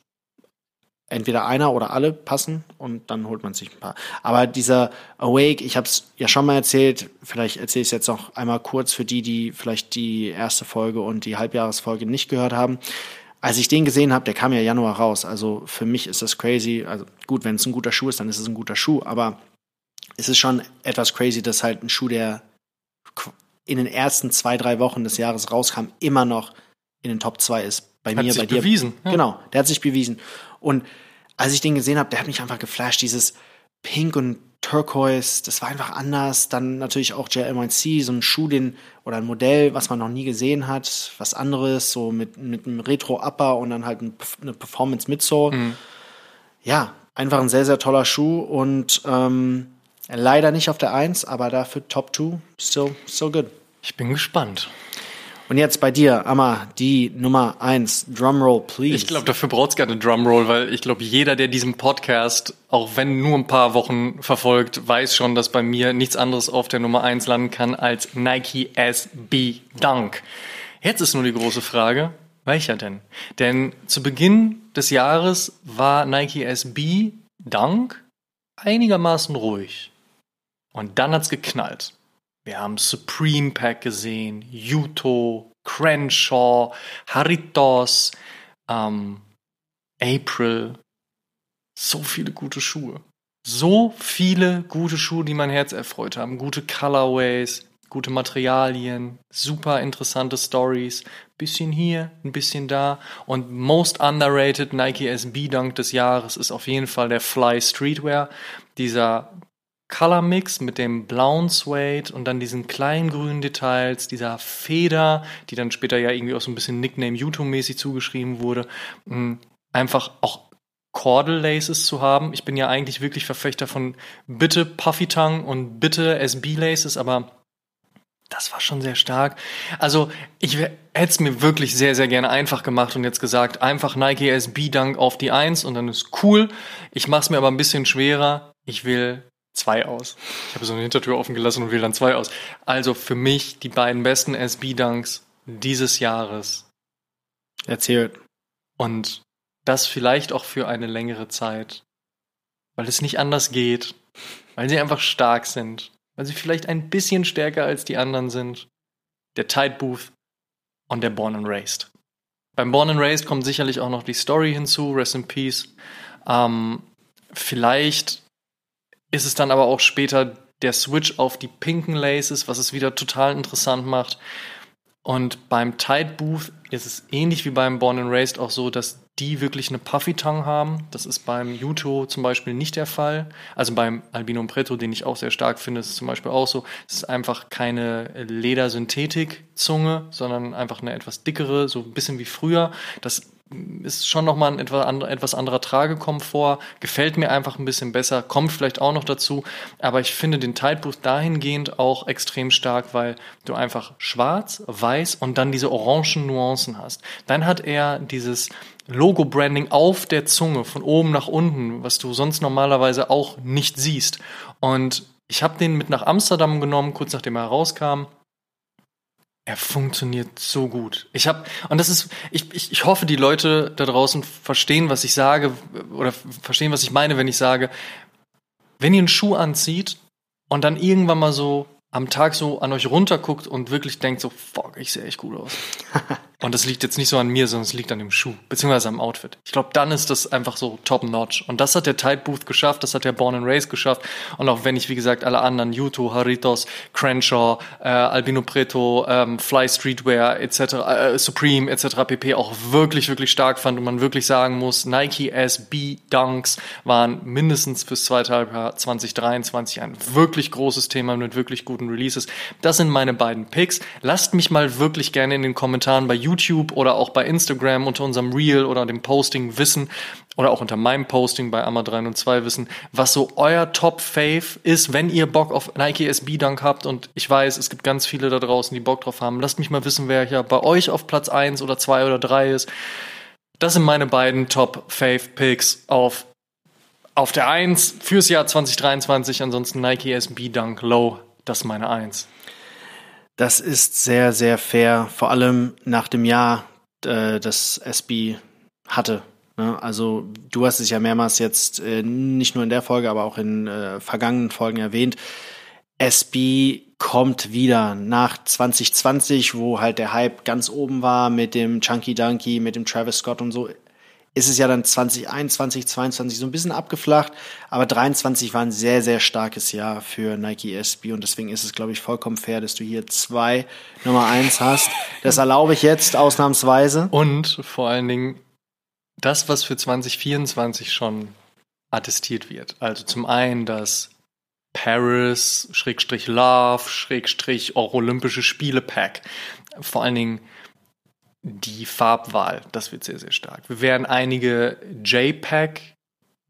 entweder einer oder alle passen und dann holt man sich ein paar. Aber dieser Awake, ich habe es ja schon mal erzählt, vielleicht erzähle ich es jetzt noch einmal kurz für die, die vielleicht die erste Folge und die Halbjahresfolge nicht gehört haben. Als ich den gesehen habe, der kam ja Januar raus. Also für mich ist das crazy. Also gut, wenn es ein guter Schuh ist, dann ist es ein guter Schuh. Aber es ist schon etwas crazy, dass halt ein Schuh, der in den ersten zwei, drei Wochen des Jahres rauskam, immer noch in den Top 2 ist. Bei Hat mir, sich bei dir. bewiesen, ja. Genau, der hat sich bewiesen. Und als ich den gesehen habe, der hat mich einfach geflasht. Dieses Pink und Turquoise, das war einfach anders. Dann natürlich auch JL9C, so ein Schuh, den, oder ein Modell, was man noch nie gesehen hat. Was anderes, so mit, mit einem Retro-Upper und dann halt ein, eine Performance mit so. Mhm. Ja, einfach ein sehr, sehr toller Schuh und ähm, leider nicht auf der 1, aber dafür Top 2, still, still good. Ich bin gespannt. Und jetzt bei dir, Amma, die Nummer 1, Drumroll, please. Ich glaube, dafür braucht es keine Drumroll, weil ich glaube, jeder, der diesen Podcast, auch wenn nur ein paar Wochen verfolgt, weiß schon, dass bei mir nichts anderes auf der Nummer 1 landen kann als Nike SB Dunk. Jetzt ist nur die große Frage, welcher denn? Denn zu Beginn des Jahres war Nike SB Dunk einigermaßen ruhig. Und dann hat's geknallt. Wir haben Supreme Pack gesehen, Yuto, Crenshaw, Haritos, ähm, April. So viele gute Schuhe. So viele gute Schuhe, die mein Herz erfreut haben. Gute Colorways, gute Materialien, super interessante Stories. Bisschen hier, ein bisschen da. Und most underrated Nike SB Dunk des Jahres ist auf jeden Fall der Fly Streetwear. Dieser Color Mix mit dem blauen Suede und dann diesen kleinen grünen Details, dieser Feder, die dann später ja irgendwie auch so ein bisschen Nickname YouTube-mäßig zugeschrieben wurde. Mm, Einfach auch Cordel Laces zu haben. Ich bin ja eigentlich wirklich Verfechter von bitte Puffy Tongue und bitte SB Laces, aber das war schon sehr stark. Also ich hätte es mir wirklich sehr, sehr gerne einfach gemacht und jetzt gesagt, einfach Nike SB Dunk auf die 1 und dann ist cool. Ich mache es mir aber ein bisschen schwerer. Ich will zwei aus. Ich habe so eine Hintertür offen gelassen und will dann zwei aus. Also für mich die beiden besten SB Dunks dieses Jahres Erzählt. und das vielleicht auch für eine längere Zeit, weil es nicht anders geht, weil sie einfach stark sind, weil sie vielleicht ein bisschen stärker als die anderen sind. Der Tide Booth und der Born and Raised. Beim Born and Raised kommt sicherlich auch noch die Story hinzu, Rest in Peace. Ähm, vielleicht ist es dann aber auch später der Switch auf die pinken Laces, was es wieder total interessant macht. Und beim Tide Booth ist es ähnlich wie beim Born and Raised auch so, dass die wirklich eine Puffy Tongue haben. Das ist beim Yuto zum Beispiel nicht der Fall. Also beim Albino Preto, den ich auch sehr stark finde, ist es zum Beispiel auch so. Es ist einfach keine Ledersynthetik-Zunge, sondern einfach eine etwas dickere, so ein bisschen wie früher. Das ist schon nochmal ein etwas, anderer, etwas anderer Tragekomfort, gefällt mir einfach ein bisschen besser, kommt vielleicht auch noch dazu, aber ich finde den Tide dahingehend auch extrem stark, weil du einfach schwarz, weiß und dann diese orangen Nuancen hast. Dann hat er dieses Logo-Branding auf der Zunge von oben nach unten, was du sonst normalerweise auch nicht siehst. Und ich habe den mit nach Amsterdam genommen, kurz nachdem er rauskam er funktioniert so gut. Ich habe und das ist ich, ich ich hoffe die Leute da draußen verstehen, was ich sage oder verstehen, was ich meine, wenn ich sage, wenn ihr einen Schuh anzieht und dann irgendwann mal so am Tag so an euch runterguckt und wirklich denkt so, fuck, ich sehe echt gut aus. [LAUGHS] Und das liegt jetzt nicht so an mir, sondern es liegt an dem Schuh, beziehungsweise am Outfit. Ich glaube, dann ist das einfach so top-notch. Und das hat der Tide Booth geschafft, das hat der Born and Race geschafft. Und auch wenn ich, wie gesagt, alle anderen, Yuto, Haritos, Crenshaw, äh, Albino Preto, ähm, Fly Streetwear, etc., äh, Supreme, etc., pp. auch wirklich, wirklich stark fand und man wirklich sagen muss, Nike SB Dunks waren mindestens fürs zweite Halbjahr 2023 ein wirklich großes Thema mit wirklich guten Releases. Das sind meine beiden Picks. Lasst mich mal wirklich gerne in den Kommentaren bei YouTube oder auch bei Instagram unter unserem Reel oder dem Posting wissen oder auch unter meinem Posting bei Amma 3 und 2 wissen, was so euer Top-Fave ist, wenn ihr Bock auf Nike SB Dunk habt und ich weiß, es gibt ganz viele da draußen, die Bock drauf haben. Lasst mich mal wissen, wer hier bei euch auf Platz 1 oder 2 oder 3 ist. Das sind meine beiden Top-Fave-Picks auf auf der 1 fürs Jahr 2023, ansonsten Nike SB Dunk Low, das ist meine 1. Das ist sehr, sehr fair, vor allem nach dem Jahr, äh, das SB hatte. Ne? Also du hast es ja mehrmals jetzt äh, nicht nur in der Folge, aber auch in äh, vergangenen Folgen erwähnt. SB kommt wieder nach 2020, wo halt der Hype ganz oben war mit dem Chunky Donkey, mit dem Travis Scott und so ist es ja dann 2021, 2022 so ein bisschen abgeflacht, aber 23 war ein sehr, sehr starkes Jahr für Nike SB und deswegen ist es, glaube ich, vollkommen fair, dass du hier zwei Nummer eins hast. Das erlaube ich jetzt ausnahmsweise. Und vor allen Dingen das, was für 2024 schon attestiert wird. Also zum einen das Paris, Schrägstrich Love, Schrägstrich Olympische Spiele Pack. Vor allen Dingen die Farbwahl, das wird sehr, sehr stark. Wir werden einige JPEG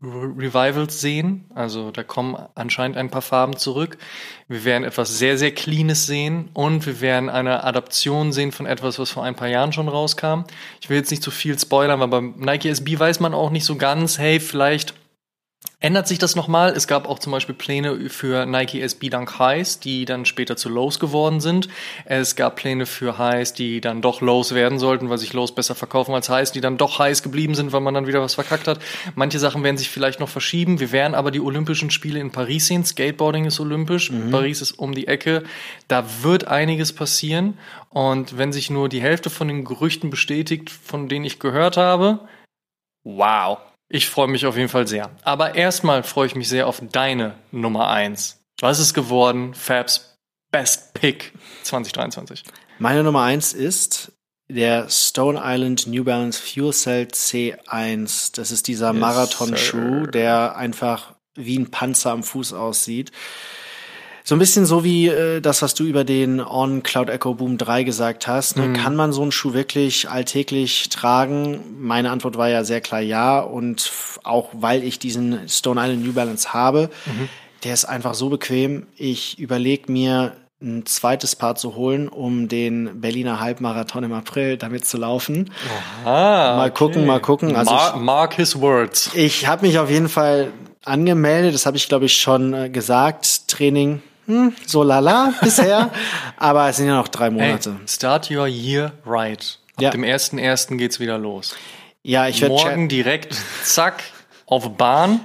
Revivals sehen. Also da kommen anscheinend ein paar Farben zurück. Wir werden etwas sehr, sehr Cleanes sehen und wir werden eine Adaption sehen von etwas, was vor ein paar Jahren schon rauskam. Ich will jetzt nicht zu viel spoilern, aber beim Nike SB weiß man auch nicht so ganz, hey, vielleicht Ändert sich das nochmal? Es gab auch zum Beispiel Pläne für Nike SB Dunk Highs, die dann später zu Lows geworden sind. Es gab Pläne für Highs, die dann doch Lows werden sollten, weil sich Lows besser verkaufen als Highs, die dann doch Highs geblieben sind, weil man dann wieder was verkackt hat. Manche Sachen werden sich vielleicht noch verschieben. Wir werden aber die Olympischen Spiele in Paris sehen. Skateboarding ist olympisch. Mhm. Paris ist um die Ecke. Da wird einiges passieren. Und wenn sich nur die Hälfte von den Gerüchten bestätigt, von denen ich gehört habe, wow, ich freue mich auf jeden Fall sehr. Aber erstmal freue ich mich sehr auf deine Nummer eins. Was ist geworden? Fabs Best Pick 2023. Meine Nummer eins ist der Stone Island New Balance Fuel Cell C1. Das ist dieser yes, Marathon-Schuh, der einfach wie ein Panzer am Fuß aussieht. So ein bisschen so wie äh, das, was du über den On Cloud Echo Boom 3 gesagt hast. Ne? Mhm. Kann man so einen Schuh wirklich alltäglich tragen? Meine Antwort war ja sehr klar ja. Und auch weil ich diesen Stone Island New Balance habe, mhm. der ist einfach so bequem. Ich überlege mir, ein zweites Paar zu holen, um den Berliner Halbmarathon im April damit zu laufen. Aha, mal gucken, mal gucken. Also mark, ich, mark his words. Ich habe mich auf jeden Fall angemeldet, das habe ich glaube ich schon äh, gesagt. Training hm, so lala bisher. [LAUGHS] aber es sind ja noch drei Monate. Hey, start your year right. Ab ja. dem 1.1. geht's wieder los. Ja, ich werde morgen direkt, zack, auf Bahn.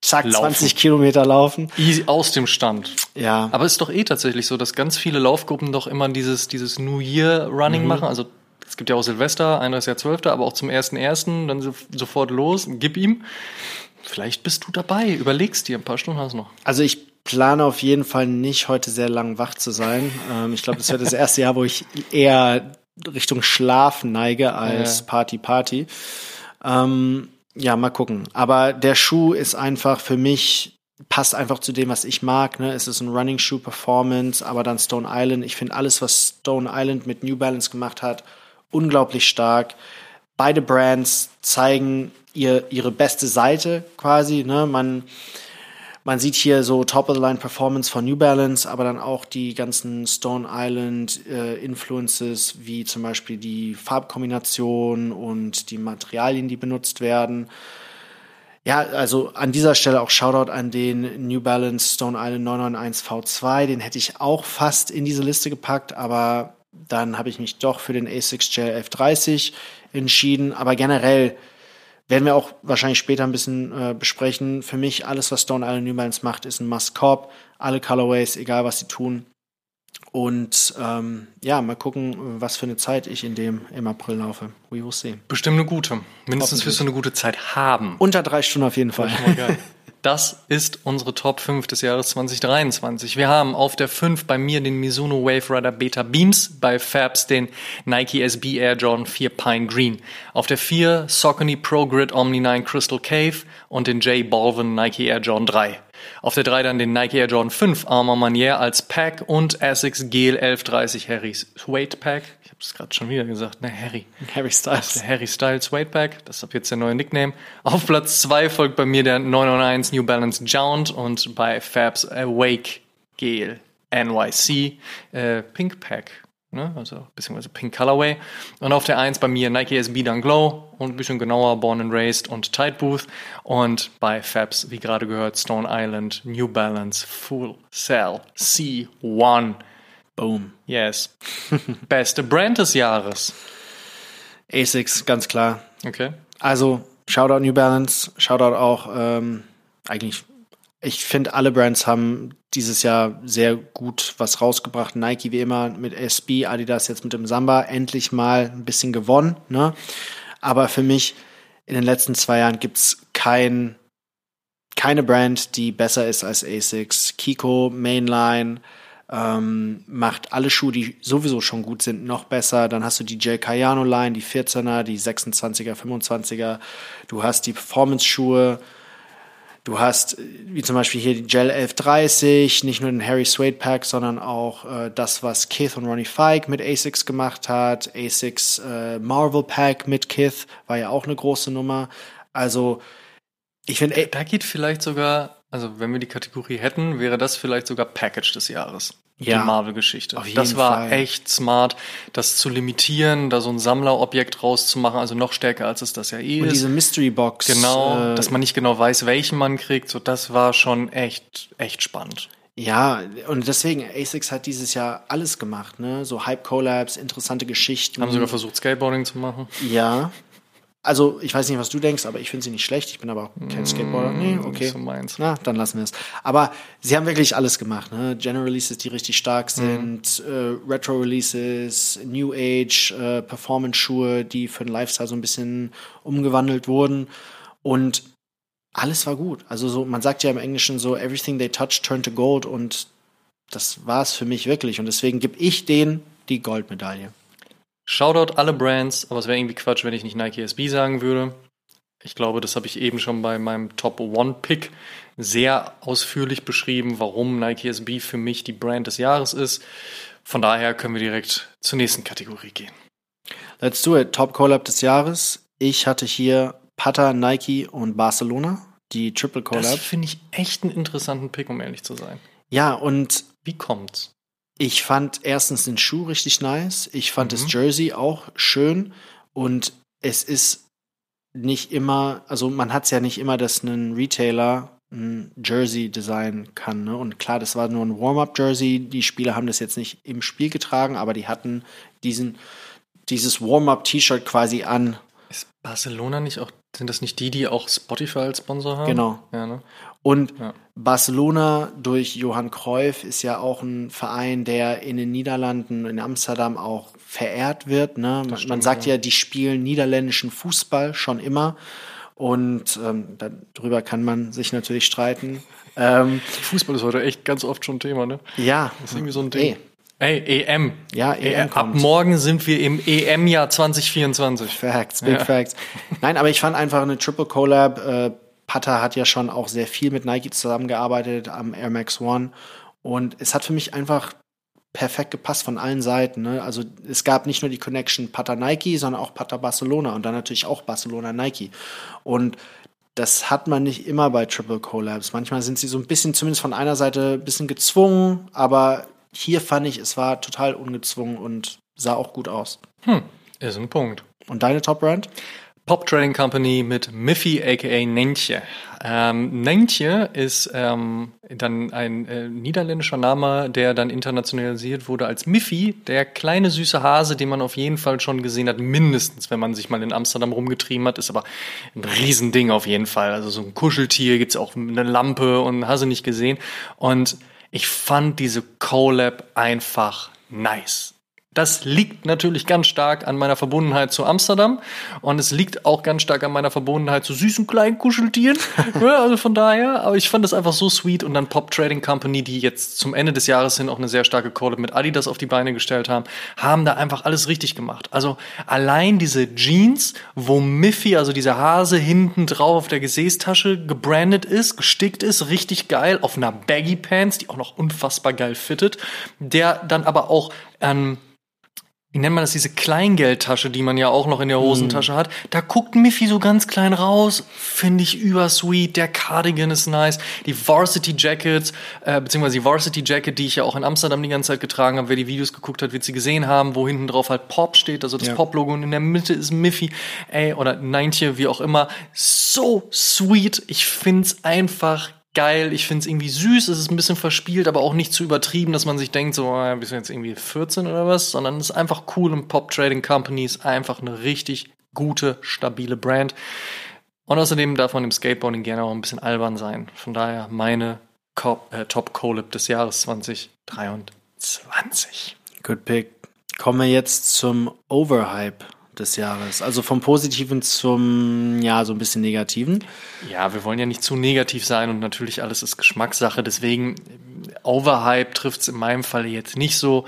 Zack, laufen. 20 Kilometer laufen. Easy aus dem Stand. Ja. Aber es ist doch eh tatsächlich so, dass ganz viele Laufgruppen doch immer dieses, dieses New Year Running mhm. machen. Also es gibt ja auch Silvester, 31.12., aber auch zum 1.1. dann so, sofort los, gib ihm. Vielleicht bist du dabei, überlegst dir, ein paar Stunden hast du noch. Also ich plane auf jeden Fall nicht heute sehr lang wach zu sein. Ähm, ich glaube, das wird das erste Jahr, wo ich eher Richtung Schlaf neige als Ja. Party Party. Ähm, ja, mal gucken. Aber der Schuh ist einfach für mich passt einfach zu dem, was ich mag. Ne? Es ist ein Running Shoe Performance, aber dann Stone Island. Ich finde alles, was Stone Island mit New Balance gemacht hat, unglaublich stark. Beide Brands zeigen ihr, ihre beste Seite quasi. Ne? Man, man sieht hier so Top-of-the-Line-Performance von New Balance, aber dann auch die ganzen Stone Island äh, Influences, wie zum Beispiel die Farbkombination und die Materialien, die benutzt werden. Ja, also an dieser Stelle auch Shoutout an den New Balance Stone Island 991 V2. Den hätte ich auch fast in diese Liste gepackt, aber dann habe ich mich doch für den ASICS Gel 1130 entschieden. Aber generell werden wir auch wahrscheinlich später ein bisschen äh, besprechen. Für mich alles, was Stone Island New Balance macht, ist ein Must-Cop. Alle Colorways, egal was sie tun. Und ähm, ja, mal gucken, was für eine Zeit ich in dem im April laufe. We will see. Bestimmt eine gute. Mindestens wirst du eine gute Zeit haben. Unter drei Stunden auf jeden Fall. [LAUGHS] Das ist unsere Top 5 des Jahres 2023. Wir haben auf der 5 bei mir den Mizuno Wave Rider Beta Beams, bei Fabs den Nike SB Air Jordan 4 Pine Green. Auf der 4 Saucony Pro Grid Omni 9 Crystal Cave und den J Balvin Nike Air Jordan 3. Auf der 3 dann den Nike Air Jordan 5 Armor Manier als Pack und Asics Gel 1130 Harry Suede Pack. Ich habe es gerade schon wieder gesagt, ne, Harry. Harry Styles. Der Harry Styles Pack, das ist ab jetzt der neue Nickname. Auf Platz 2 folgt bei mir der 991 New Balance Jount und bei Fabs Awake Gel NYC äh, Pink Pack. Ne? Also beziehungsweise Pink Colorway. Und auf der 1 bei mir Nike SB Dunk Glow und ein bisschen genauer Born and Raised und Tight Booth. Und bei Fabs, wie gerade gehört, Stone Island New Balance Full Cell C1. Boom. Yes. [LAUGHS] Beste Brand des Jahres. ASICS, ganz klar. Okay. Also, Shoutout New Balance, Shoutout auch, ähm, eigentlich, ich finde, alle Brands haben dieses Jahr sehr gut was rausgebracht. Nike wie immer mit SB, Adidas jetzt mit dem Samba, endlich mal ein bisschen gewonnen. Ne? Aber für mich in den letzten zwei Jahren gibt's kein, keine Brand, die besser ist als ASICS. Kiko, Mainline, ähm, macht alle Schuhe, die sowieso schon gut sind, noch besser. Dann hast du die J. Cayano Line, die 14er, die 26er, 25er. Du hast die Performance-Schuhe. Du hast, äh, wie zum Beispiel hier die Gel 1130, nicht nur den Harry Suede Pack, sondern auch äh, das, was Kith und Ronnie Fike mit ASICS gemacht hat. ASICS äh, Marvel Pack mit Kith war ja auch eine große Nummer. Also, ich finde, Da geht vielleicht sogar, also wenn wir die Kategorie hätten, wäre das vielleicht sogar Package des Jahres. Ja, die Marvel-Geschichte. auf jeden Das war Fall. echt smart, das zu limitieren, da so ein Sammlerobjekt rauszumachen, also noch stärker als es das ja eh und ist. diese Mystery Box. Genau, äh, dass man nicht genau weiß, welchen man kriegt, so das war schon echt, echt spannend. Ja, und deswegen, ASICS hat dieses Jahr alles gemacht, ne? So Hype-Collabs, interessante Geschichten. Haben sogar versucht, Skateboarding zu machen. Ja. Also, ich weiß nicht, was du denkst, aber ich finde sie nicht schlecht. Ich bin aber auch kein Skateboarder. Nee, okay. So meins. Na, dann lassen wir es. Aber sie haben wirklich alles gemacht. Ne? General Releases, die richtig stark sind, äh, Retro Releases, New Age, äh, Performance-Schuhe, die für den Lifestyle so ein bisschen umgewandelt wurden. Und alles war gut. Also so, man sagt ja im Englischen so, everything they touch turned to gold und das war es für mich wirklich. Und deswegen gebe ich denen die Goldmedaille. Shoutout alle Brands, aber es wäre irgendwie Quatsch, wenn ich nicht Nike SB sagen würde. Ich glaube, das habe ich eben schon bei meinem Top One Pick sehr ausführlich beschrieben, warum Nike SB für mich die Brand des Jahres ist. Von daher können wir direkt zur nächsten Kategorie gehen. Let's do it. Top Collab des Jahres. Ich hatte hier Pata, Nike und Barcelona, die Triple Das Collab. finde ich echt einen interessanten Pick, um ehrlich zu sein. Ja, und Wie kommt's? Ich fand erstens den Schuh richtig nice. Ich fand Mhm. das Jersey auch schön. Und es ist nicht immer, also man hat es ja nicht immer, dass ein Retailer ein Jersey designen kann. Ne? Und klar, das war nur ein Warm-up-Jersey. Die Spieler haben das jetzt nicht im Spiel getragen, aber die hatten diesen, dieses Warm-up-T-Shirt quasi an. Ist Barcelona nicht auch, sind das nicht die, die auch Spotify als Sponsor haben? Genau. Ja, ne? Und Ja. Barcelona durch Johann Cruyff ist ja auch ein Verein, der in den Niederlanden, in Amsterdam auch verehrt wird. Ne? Man, man stimmt, sagt ja. ja. die spielen niederländischen Fußball schon immer. Und ähm, darüber kann man sich natürlich streiten. [LAUGHS] Ähm, Fußball ist heute echt ganz oft schon Thema, ne? ja, Das ist irgendwie so ein Ding. Ey, EM. Ja, EM Ab kommt. morgen sind wir im EM-Jahr 2024. Facts, big Ja. facts. Nein, aber ich fand einfach eine Triple Collab. Äh, Pata hat ja schon auch sehr viel mit Nike zusammengearbeitet am Air Max One. Und es hat für mich einfach perfekt gepasst von allen Seiten. Ne? Also es gab nicht nur die Connection Pata Nike, sondern auch Pata Barcelona und dann natürlich auch Barcelona Nike. Und das hat man nicht immer bei Triple Collabs. Manchmal sind sie so ein bisschen, zumindest von einer Seite, ein bisschen gezwungen, aber hier fand ich, es war total ungezwungen und sah auch gut aus. Hm, ist ein Punkt. Und deine Top-Brand? Pop Trading Company mit Miffy aka Nentje. Ähm, Nentje ist ähm, dann ein äh, niederländischer Name, der dann internationalisiert wurde als Miffy, der kleine süße Hase, den man auf jeden Fall schon gesehen hat, mindestens, wenn man sich mal in Amsterdam rumgetrieben hat, ist aber ein Riesending auf jeden Fall. Also so ein Kuscheltier gibt's auch eine Lampe und hast du nicht gesehen. Und ich fand diese Collab einfach nice. Das liegt natürlich ganz stark an meiner Verbundenheit zu Amsterdam und es liegt auch ganz stark an meiner Verbundenheit zu süßen kleinen Kuscheltieren. [LAUGHS] ja, also von daher, aber ich fand das einfach so sweet und dann Pop Trading Company, die jetzt zum Ende des Jahres hin auch eine sehr starke Collab mit Adidas auf die Beine gestellt haben, haben da einfach alles richtig gemacht. Also allein diese Jeans, wo Miffy, also dieser Hase hinten drauf auf der Gesäßtasche gebrandet ist, gestickt ist, richtig geil auf einer Baggy Pants, die auch noch unfassbar geil fittet, der dann aber auch ähm, wie nennt man das, diese Kleingeldtasche, die man ja auch noch in der Hosentasche hat. Da guckt Miffy so ganz klein raus. Finde ich übersweet. Der Cardigan ist nice. Die Varsity Jackets, äh, beziehungsweise die Varsity Jacket, die ich ja auch in Amsterdam die ganze Zeit getragen habe. Wer die Videos geguckt hat, wird sie gesehen haben, wo hinten drauf halt Pop steht, also das Ja. Pop-Logo und in der Mitte ist Miffy, ey, oder Neintje, wie auch immer. So sweet. Ich find's einfach geil. Ich find's irgendwie süß. Es ist ein bisschen verspielt, aber auch nicht zu übertrieben, dass man sich denkt, so, äh, bist du jetzt irgendwie 14 oder was? Sondern es ist einfach cool und Pop Trading Company ist einfach eine richtig gute, stabile Brand. Und außerdem darf man im Skateboarding gerne auch ein bisschen albern sein. Von daher meine Cop, äh, Top Collab des Jahres 2023. Good pick. Kommen wir jetzt zum Overhype des Jahres. Also vom Positiven zum, ja, so ein bisschen Negativen. Ja, wir wollen ja nicht zu negativ sein und natürlich alles ist Geschmackssache. Deswegen, Overhype trifft es in meinem Fall jetzt nicht so.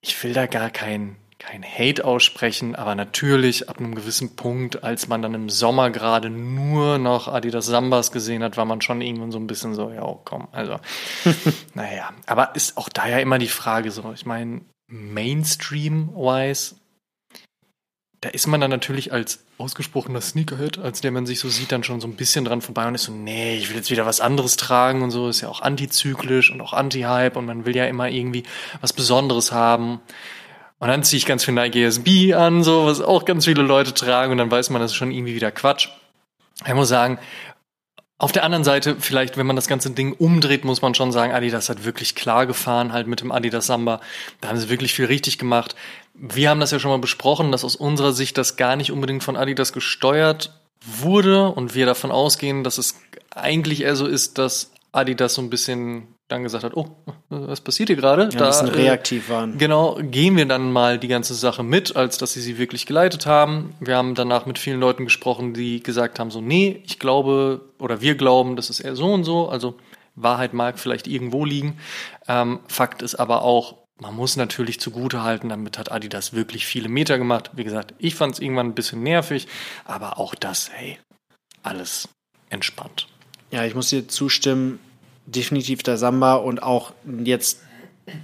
Ich will da gar kein, kein Hate aussprechen, aber natürlich ab einem gewissen Punkt, als man dann im Sommer gerade nur noch Adidas Sambas gesehen hat, war man schon irgendwann so ein bisschen so, ja, komm, also, [LAUGHS] naja. Aber ist auch da ja immer die Frage so, ich meine, Mainstream-wise da ist man dann natürlich als ausgesprochener Sneakerhead, als der man sich so sieht, dann schon so ein bisschen dran vorbei und ist so, nee, ich will jetzt wieder was anderes tragen und so, ist ja auch antizyklisch und auch anti-Hype und man will ja immer irgendwie was Besonderes haben. Und dann ziehe ich ganz viel Nike SB an, so, was auch ganz viele Leute tragen und dann weiß man, das ist schon irgendwie wieder Quatsch. Ich muss sagen, auf der anderen Seite, vielleicht, wenn man das ganze Ding umdreht, muss man schon sagen, Adidas hat wirklich klar gefahren, halt mit dem Adidas Samba. Da haben sie wirklich viel richtig gemacht. Wir haben das ja schon mal besprochen, dass aus unserer Sicht das gar nicht unbedingt von Adidas gesteuert wurde und wir davon ausgehen, dass es eigentlich eher so ist, dass Adidas so ein bisschen dann gesagt hat, oh, was passiert hier gerade? Ja, ein bisschen reaktiv waren. Genau, gehen wir dann mal die ganze Sache mit, als dass sie sie wirklich geleitet haben. Wir haben danach mit vielen Leuten gesprochen, die gesagt haben, so, nee, ich glaube, oder wir glauben, das ist eher so und so. Also Wahrheit mag vielleicht irgendwo liegen. Ähm, Fakt ist aber auch, man muss natürlich zugute halten, damit hat Adidas wirklich viele Meter gemacht. Wie gesagt, ich fand es irgendwann ein bisschen nervig, aber auch das, hey, alles entspannt. Ja, ich muss dir zustimmen. Definitiv der Samba und auch jetzt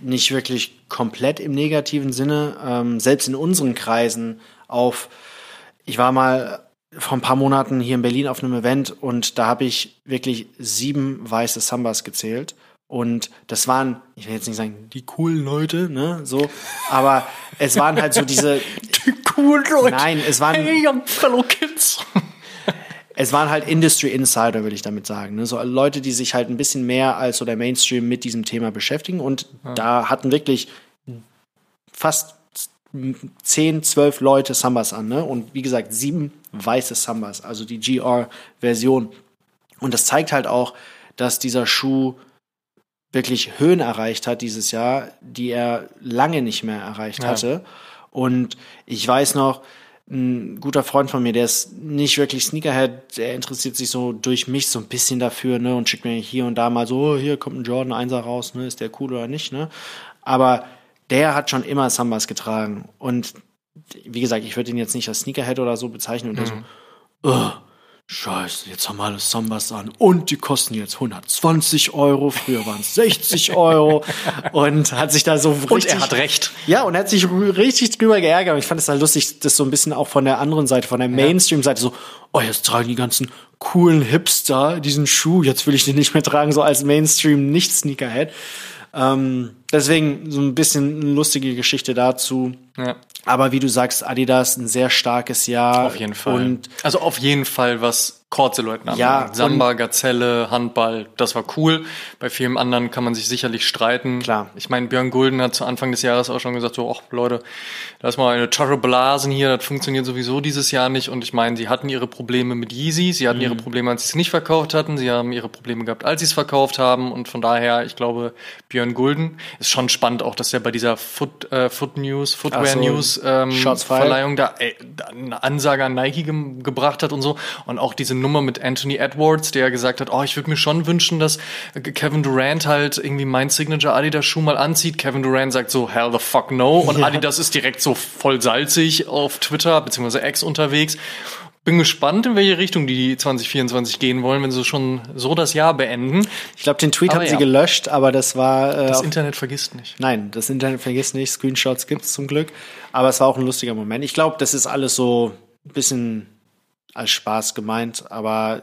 nicht wirklich komplett im negativen Sinne. Ähm, selbst in unseren Kreisen auf, ich war mal vor ein paar Monaten hier in Berlin auf einem Event und da habe ich wirklich sieben weiße Sambas gezählt. Und das waren, ich will jetzt nicht sagen, die coolen Leute, ne, so, aber es waren halt so diese, [LAUGHS] Cool, Leute. Nein, es waren- Hey, young fellow kids. [LAUGHS] es waren halt Industry Insider, würde ich damit sagen. Ne? So Leute, die sich halt ein bisschen mehr als so der Mainstream mit diesem Thema beschäftigen. Und da hatten wirklich fast 10, 12 Leute Sambas an. Ne? Und wie gesagt, sieben weiße Sambas, also die GR-Version. Und das zeigt halt auch, dass dieser Schuh wirklich Höhen erreicht hat dieses Jahr, die er lange nicht mehr erreicht Ja. hatte. Und ich weiß noch, ein guter Freund von mir, der ist nicht wirklich Sneakerhead, der interessiert sich so durch mich so ein bisschen dafür, ne, und schickt mir hier und da mal so, oh, hier kommt ein Jordan 1er raus, ne, ist der cool oder nicht, ne? Aber der hat schon immer Sambas getragen und wie gesagt, ich würde ihn jetzt nicht als Sneakerhead oder so bezeichnen und mhm. so, oh, Scheiße, jetzt haben wir alle Sambas an und die kosten jetzt 120 Euro. Früher waren es 60 Euro und hat sich da so richtig. Und er hat recht. Ja, und er hat sich richtig drüber geärgert. Und ich fand es halt lustig, das so ein bisschen auch von der anderen Seite, von der Mainstream-Seite so, oh, jetzt tragen die ganzen coolen Hipster diesen Schuh, jetzt will ich den nicht mehr tragen, so als Mainstream-Nicht-Sneakerhead. Ähm, deswegen so ein bisschen eine lustige Geschichte dazu. Ja. Aber wie du sagst, Adidas ein sehr starkes Jahr. Auf jeden Fall. Und also auf jeden Fall, was Chord-Silhouetten ja, Samba, Gazelle, Handball, das war cool. Bei vielen anderen kann man sich sicherlich streiten. Klar. Ich meine, Björn Gulden hat zu Anfang des Jahres auch schon gesagt, so, ach Leute, lass mal eine Tasche blasen hier, das funktioniert sowieso dieses Jahr nicht. Und ich meine, sie hatten ihre Probleme mit Yeezy, sie hatten mhm. ihre Probleme, als sie es nicht verkauft hatten, sie haben ihre Probleme gehabt, als sie es verkauft haben. Und von daher, ich glaube, Björn Gulden ist schon spannend auch, dass er bei dieser Foot, äh, Foot News, Footwear so, News ähm, Verleihung da, da eine Ansage an Nike ge gebracht hat und so. Und auch diese Nummer mit Anthony Edwards, der gesagt hat, oh, ich würde mir schon wünschen, dass Kevin Durant halt irgendwie mein Signature Adidas Schuh mal anzieht. Kevin Durant sagt so, hell the fuck no. Und ja. Adidas ist direkt so voll salzig auf Twitter, beziehungsweise X unterwegs. Bin gespannt, in welche Richtung die 2024 gehen wollen, wenn sie schon so das Jahr beenden. Ich glaube, den Tweet aber haben ja. sie gelöscht, aber das war. Äh, das Internet vergisst nicht. Nein, das Internet vergisst nicht. Screenshots gibt's zum Glück. Aber es war auch ein lustiger Moment. Ich glaube, das ist alles so ein bisschen als Spaß gemeint, aber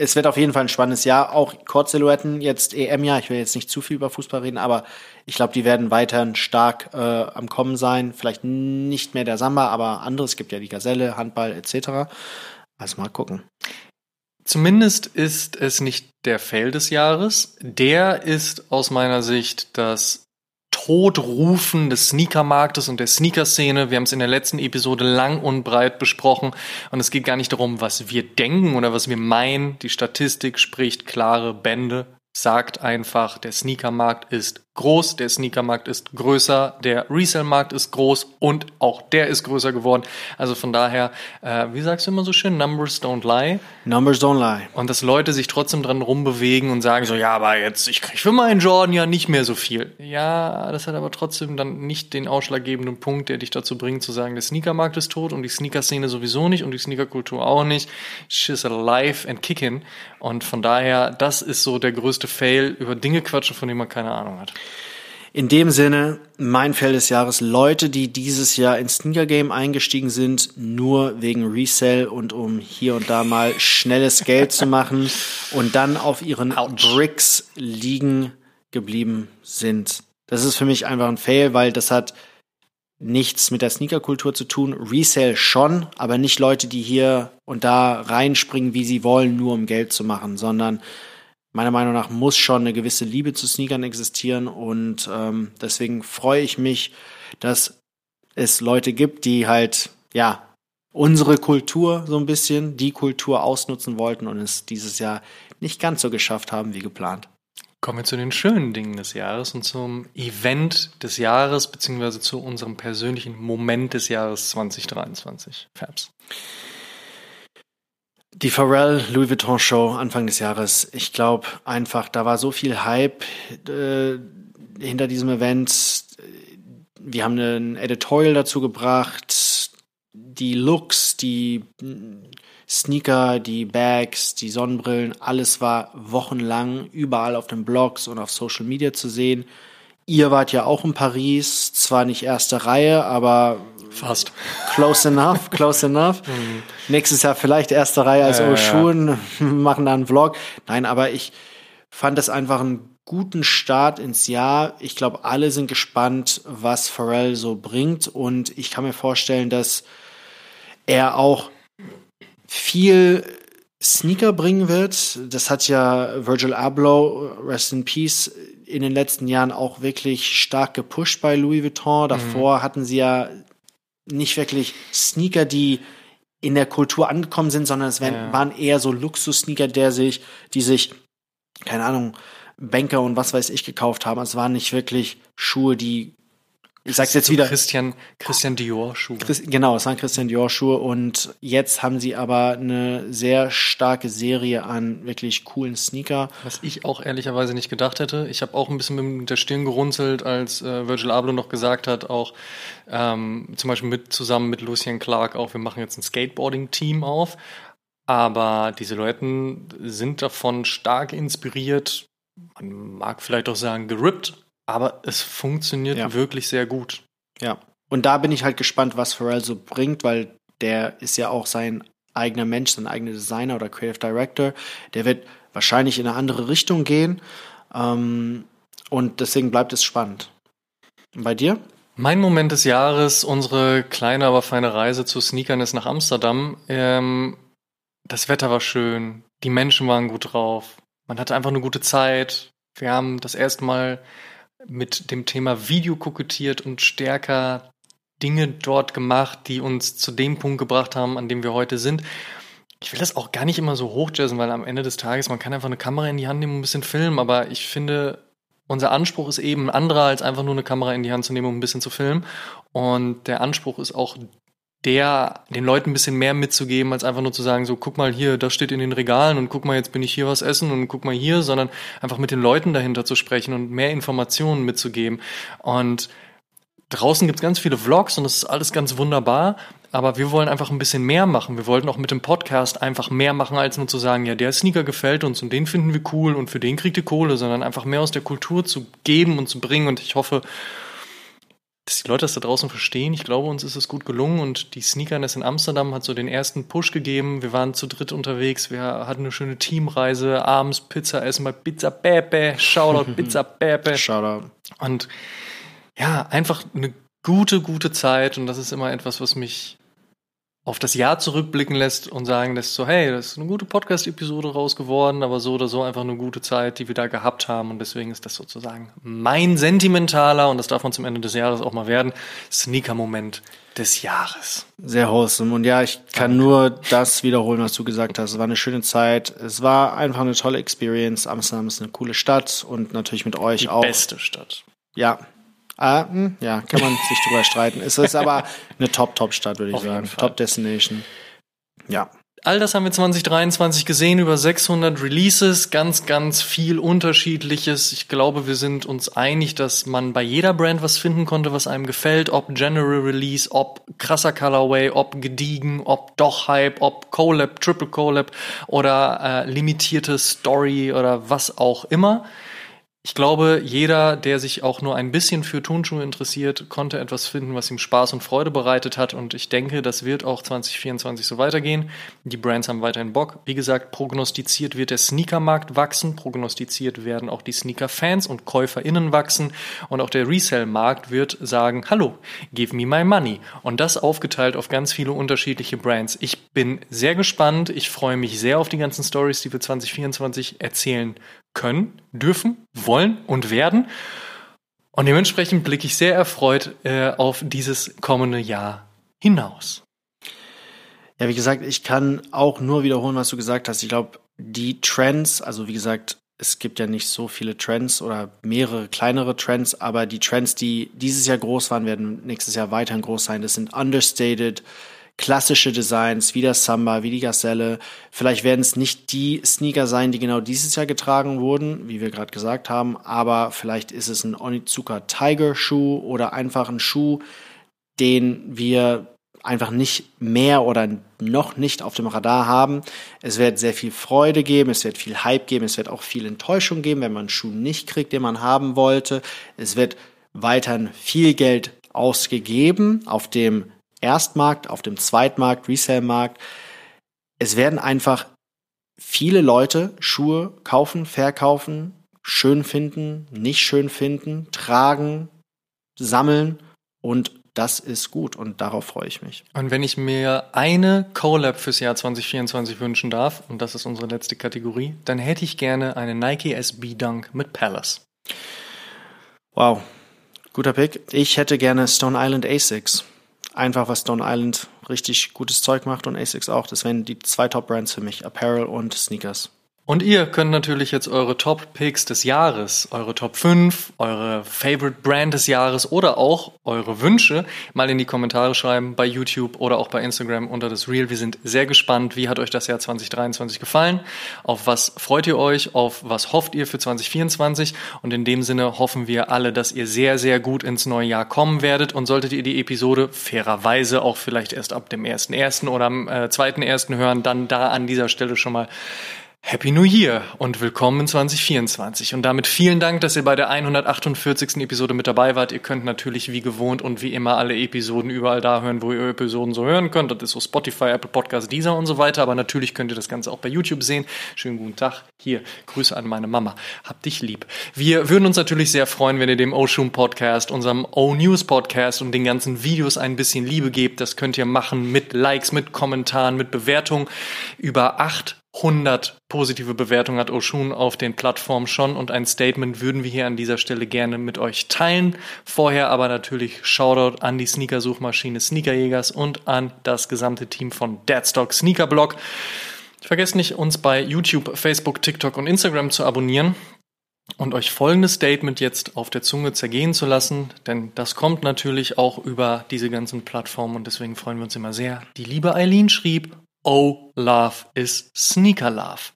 es wird auf jeden Fall ein spannendes Jahr. Auch Kurzsilhouetten, jetzt EM-Jahr. Ich will jetzt nicht zu viel über Fußball reden, aber ich glaube, die werden weiterhin stark äh, am Kommen sein. Vielleicht nicht mehr der Samba, aber anderes. Es gibt ja die Gazelle, Handball etc. Also mal gucken. Zumindest ist es nicht der Fail des Jahres. Der ist aus meiner Sicht das Todrufen des Sneakermarktes und der Sneaker-Szene. Wir haben es in der letzten Episode lang und breit besprochen. Und es geht gar nicht darum, was wir denken oder was wir meinen. Die Statistik spricht klare Bände, sagt einfach, der Sneakermarkt ist groß, der Sneakermarkt ist größer, der Resell-Markt ist groß und auch der ist größer geworden. Also von daher, äh, wie sagst du immer so schön, Numbers don't lie. Numbers don't lie. Und dass Leute sich trotzdem dran rumbewegen und sagen so, ja, aber jetzt, ich kriege für meinen Jordan ja nicht mehr so viel. Ja, das hat aber trotzdem dann nicht den ausschlaggebenden Punkt, der dich dazu bringt zu sagen, der Sneakermarkt ist tot und die Sneaker-Szene sowieso nicht und die Sneakerkultur auch nicht. She's alive and kicking. Und von daher, das ist so der größte Fail, über Dinge quatschen, von denen man keine Ahnung hat. In dem Sinne, mein Feld des Jahres, Leute, die dieses Jahr ins Sneaker Game eingestiegen sind, nur wegen Resell und um hier und da mal schnelles Geld zu machen und dann auf ihren Ouch. Bricks liegen geblieben sind. Das ist für mich einfach ein Fail, weil das hat nichts mit der Sneakerkultur zu tun. Resale schon, aber nicht Leute, die hier und da reinspringen, wie sie wollen, nur um Geld zu machen, sondern meiner Meinung nach muss schon eine gewisse Liebe zu Sneakern existieren und ähm, deswegen freue ich mich, dass es Leute gibt, die halt, ja, unsere Kultur so ein bisschen, die Kultur ausnutzen wollten und es dieses Jahr nicht ganz so geschafft haben wie geplant. Kommen wir zu den schönen Dingen des Jahres und zum Event des Jahres, beziehungsweise zu unserem persönlichen Moment des Jahres 2023. Fabs. Die Pharrell Louis Vuitton Show Anfang des Jahres. Ich glaube einfach, da war so viel Hype äh, hinter diesem Event. Wir haben ein Editorial dazu gebracht. Die Looks, die Sneaker, die Bags, die Sonnenbrillen, alles war wochenlang überall auf den Blogs und auf Social Media zu sehen. Ihr wart ja auch in Paris, zwar nicht erste Reihe, aber Fast. Close enough, close enough. Mhm. Nächstes Jahr vielleicht erste Reihe als ja, Schuhen, ja. [LAUGHS] machen da einen Vlog. Nein, aber ich fand das einfach einen guten Start ins Jahr. Ich glaube, alle sind gespannt, was Pharrell so bringt. Und ich kann mir vorstellen, dass er auch viel Sneaker bringen wird. Das hat ja Virgil Abloh, Rest in Peace, in den letzten Jahren auch wirklich stark gepusht bei Louis Vuitton. Davor mhm. hatten sie ja nicht wirklich Sneaker, die in der Kultur angekommen sind, sondern es ja. waren eher so Luxus-Sneaker, der sich, die sich, keine Ahnung, Banker und was weiß ich gekauft haben. Es waren nicht wirklich Schuhe, die ich sag's jetzt wieder. Christian, Christian Dior Schuhe. Genau, es waren Christian Dior Schuhe und jetzt haben sie aber eine sehr starke Serie an wirklich coolen Sneaker. Was ich auch ehrlicherweise nicht gedacht hätte. Ich habe auch ein bisschen mit der Stirn gerunzelt, als äh, Virgil Abloh noch gesagt hat, auch ähm, zum Beispiel mit zusammen mit Lucien Clark auch, wir machen jetzt ein Skateboarding-Team auf. Aber die Silhouetten sind davon stark inspiriert. Man mag vielleicht auch sagen, gerippt, aber es funktioniert ja. wirklich sehr gut. Ja. Und da bin ich halt gespannt, was Pharrell so bringt, weil der ist ja auch sein eigener Mensch, sein eigener Designer oder Creative Director. Der wird wahrscheinlich in eine andere Richtung gehen. Ähm, und deswegen bleibt es spannend. Und bei dir? Mein Moment des Jahres, unsere kleine, aber feine Reise zu Sneakern ist nach Amsterdam. Ähm, das Wetter war schön, die Menschen waren gut drauf, man hatte einfach eine gute Zeit. Wir haben das erste Mal mit dem Thema Video kokettiert und stärker Dinge dort gemacht, die uns zu dem Punkt gebracht haben, an dem wir heute sind. Ich will das auch gar nicht immer so hochjazzen, weil am Ende des Tages, man kann einfach eine Kamera in die Hand nehmen und ein bisschen filmen, aber ich finde, unser Anspruch ist eben ein anderer, als einfach nur eine Kamera in die Hand zu nehmen und ein bisschen zu filmen. Und der Anspruch ist auch der den Leuten ein bisschen mehr mitzugeben, als einfach nur zu sagen, so guck mal hier, das steht in den Regalen und guck mal, jetzt bin ich hier was essen und guck mal hier, sondern einfach mit den Leuten dahinter zu sprechen und mehr Informationen mitzugeben. Und draußen gibt's ganz viele Vlogs und das ist alles ganz wunderbar, aber wir wollen einfach ein bisschen mehr machen. Wir wollten auch mit dem Podcast einfach mehr machen, als nur zu sagen, ja, der Sneaker gefällt uns und den finden wir cool und für den kriegt ihr Kohle, sondern einfach mehr aus der Kultur zu geben und zu bringen. Und ich hoffe, dass die Leute das da draußen verstehen. Ich glaube, uns ist es gut gelungen und die Sneakerness in Amsterdam hat so den ersten Push gegeben. Wir waren zu dritt unterwegs, wir hatten eine schöne Teamreise, abends Pizza essen bei Pizza Pepe, Shoutout [LAUGHS] Pizza Pepe. Shoutout. Und ja, einfach eine gute, gute Zeit und das ist immer etwas, was mich auf das Jahr zurückblicken lässt und sagen lässt, so, hey, das ist eine gute Podcast-Episode raus geworden, aber so oder so einfach eine gute Zeit, die wir da gehabt haben. Und deswegen ist das sozusagen mein sentimentaler, und das darf man zum Ende des Jahres auch mal werden, Sneaker-Moment des Jahres. Sehr wholesome. Und ja, ich kann Danke. nur das wiederholen, was du gesagt hast. Es war eine schöne Zeit. Es war einfach eine tolle Experience. Amsterdam ist eine coole Stadt und natürlich mit euch die auch. Beste Stadt. Ja, Ah, hm, ja, kann man sich drüber streiten. Es ist aber [LAUGHS] eine Top-Top-Stadt, würde ich Auf sagen. Top-Destination. Ja. All das haben wir 2023 gesehen, über 600 Releases, ganz, ganz viel Unterschiedliches. Ich glaube, wir sind uns einig, dass man bei jeder Brand was finden konnte, was einem gefällt. Ob General Release, ob krasser Colorway, ob gediegen, ob doch Hype, ob Collab, Triple Collab oder äh, limitierte Story oder was auch immer. Ich glaube, jeder, der sich auch nur ein bisschen für Turnschuhe interessiert, konnte etwas finden, was ihm Spaß und Freude bereitet hat. Und ich denke, das wird auch 2024 so weitergehen. Die Brands haben weiterhin Bock. Wie gesagt, prognostiziert wird der Sneakermarkt wachsen. Prognostiziert werden auch die Sneaker-Fans und KäuferInnen wachsen. Und auch der Resell-Markt wird sagen, hallo, give me my money. Und das aufgeteilt auf ganz viele unterschiedliche Brands. Ich bin sehr gespannt. Ich freue mich sehr auf die ganzen Stories, die wir 2024 erzählen können, dürfen, wollen und werden. Und dementsprechend blicke ich sehr erfreut äh, auf dieses kommende Jahr hinaus. Ja, wie gesagt, ich kann auch nur wiederholen, was du gesagt hast. Ich glaube, die Trends, also wie gesagt, es gibt ja nicht so viele Trends oder mehrere kleinere Trends, aber die Trends, die dieses Jahr groß waren, werden nächstes Jahr weiterhin groß sein. Das sind understated, klassische Designs, wie der Samba, wie die Gazelle. Vielleicht werden es nicht die Sneaker sein, die genau dieses Jahr getragen wurden, wie wir gerade gesagt haben, aber vielleicht ist es ein Onizuka Tiger Schuh oder einfach ein Schuh, den wir einfach nicht mehr oder noch nicht auf dem Radar haben. Es wird sehr viel Freude geben, es wird viel Hype geben, es wird auch viel Enttäuschung geben, wenn man einen Schuh nicht kriegt, den man haben wollte. Es wird weiterhin viel Geld ausgegeben auf dem Erstmarkt, auf dem Zweitmarkt, Resale-Markt. Es werden einfach viele Leute Schuhe kaufen, verkaufen, schön finden, nicht schön finden, tragen, sammeln und das ist gut und darauf freue ich mich. Und wenn ich mir eine Collab fürs Jahr 2024 wünschen darf, und das ist unsere letzte Kategorie, dann hätte ich gerne eine Nike SB Dunk mit Palace. Wow, guter Pick. Ich hätte gerne Stone Island Asics einfach, was Stone Island richtig gutes Zeug macht und ASICS auch. Das wären die zwei Top-Brands für mich, Apparel und Sneakers. Und ihr könnt natürlich jetzt eure Top-Picks des Jahres, eure Top 5, eure Favorite Brand des Jahres oder auch eure Wünsche mal in die Kommentare schreiben bei YouTube oder auch bei Instagram unter das Reel. Wir sind sehr gespannt. Wie hat euch das Jahr 2023 gefallen? Auf was freut ihr euch? Auf was hofft ihr für 2024? Und in dem Sinne hoffen wir alle, dass ihr sehr, sehr gut ins neue Jahr kommen werdet. Und solltet ihr die Episode fairerweise auch vielleicht erst ab dem 1.1. oder am äh, 2.1. hören, dann da an dieser Stelle schon mal Happy New Year und willkommen in 2024. Und damit vielen Dank, dass ihr bei der 148. Episode mit dabei wart. Ihr könnt natürlich wie gewohnt und wie immer alle Episoden überall da hören, wo ihr Episoden so hören könnt. Das ist so Spotify, Apple Podcast, Deezer und so weiter. Aber natürlich könnt ihr das Ganze auch bei YouTube sehen. Schönen guten Tag. Hier, Grüße an meine Mama. Hab dich lieb. Wir würden uns natürlich sehr freuen, wenn ihr dem O-Shoom Podcast, unserem O-News Podcast und den ganzen Videos ein bisschen Liebe gebt. Das könnt ihr machen mit Likes, mit Kommentaren, mit Bewertungen. Über acht 100 positive Bewertungen hat Oshun auf den Plattformen schon und ein Statement würden wir hier an dieser Stelle gerne mit euch teilen. Vorher aber natürlich Shoutout an die Sneaker-Suchmaschine Sneakerjägers und an das gesamte Team von Deadstock Sneakerblog. Vergesst nicht, uns bei YouTube, Facebook, TikTok und Instagram zu abonnieren und euch folgendes Statement jetzt auf der Zunge zergehen zu lassen, denn das kommt natürlich auch über diese ganzen Plattformen und deswegen freuen wir uns immer sehr. Die liebe Eileen schrieb, Oh, Love is Sneaker Love.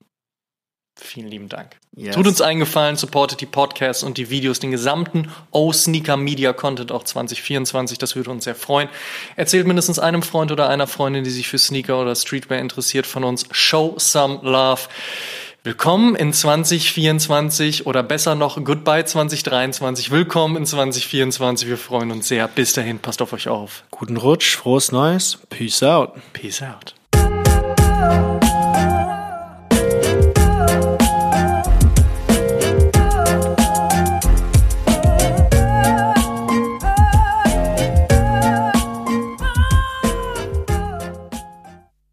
Vielen lieben Dank. Yes. Tut uns eingefallen, supportet die Podcasts und die Videos, den gesamten O Sneaker Media Content auch 2024. Das würde uns sehr freuen. Erzählt mindestens einem Freund oder einer Freundin, die sich für Sneaker oder Streetwear interessiert, von uns. Show some love. Willkommen in 2024 oder besser noch Goodbye 2023. Willkommen in 2024. Wir freuen uns sehr. Bis dahin, passt auf euch auf. Guten Rutsch, frohes Neues. Peace out. Peace out. love.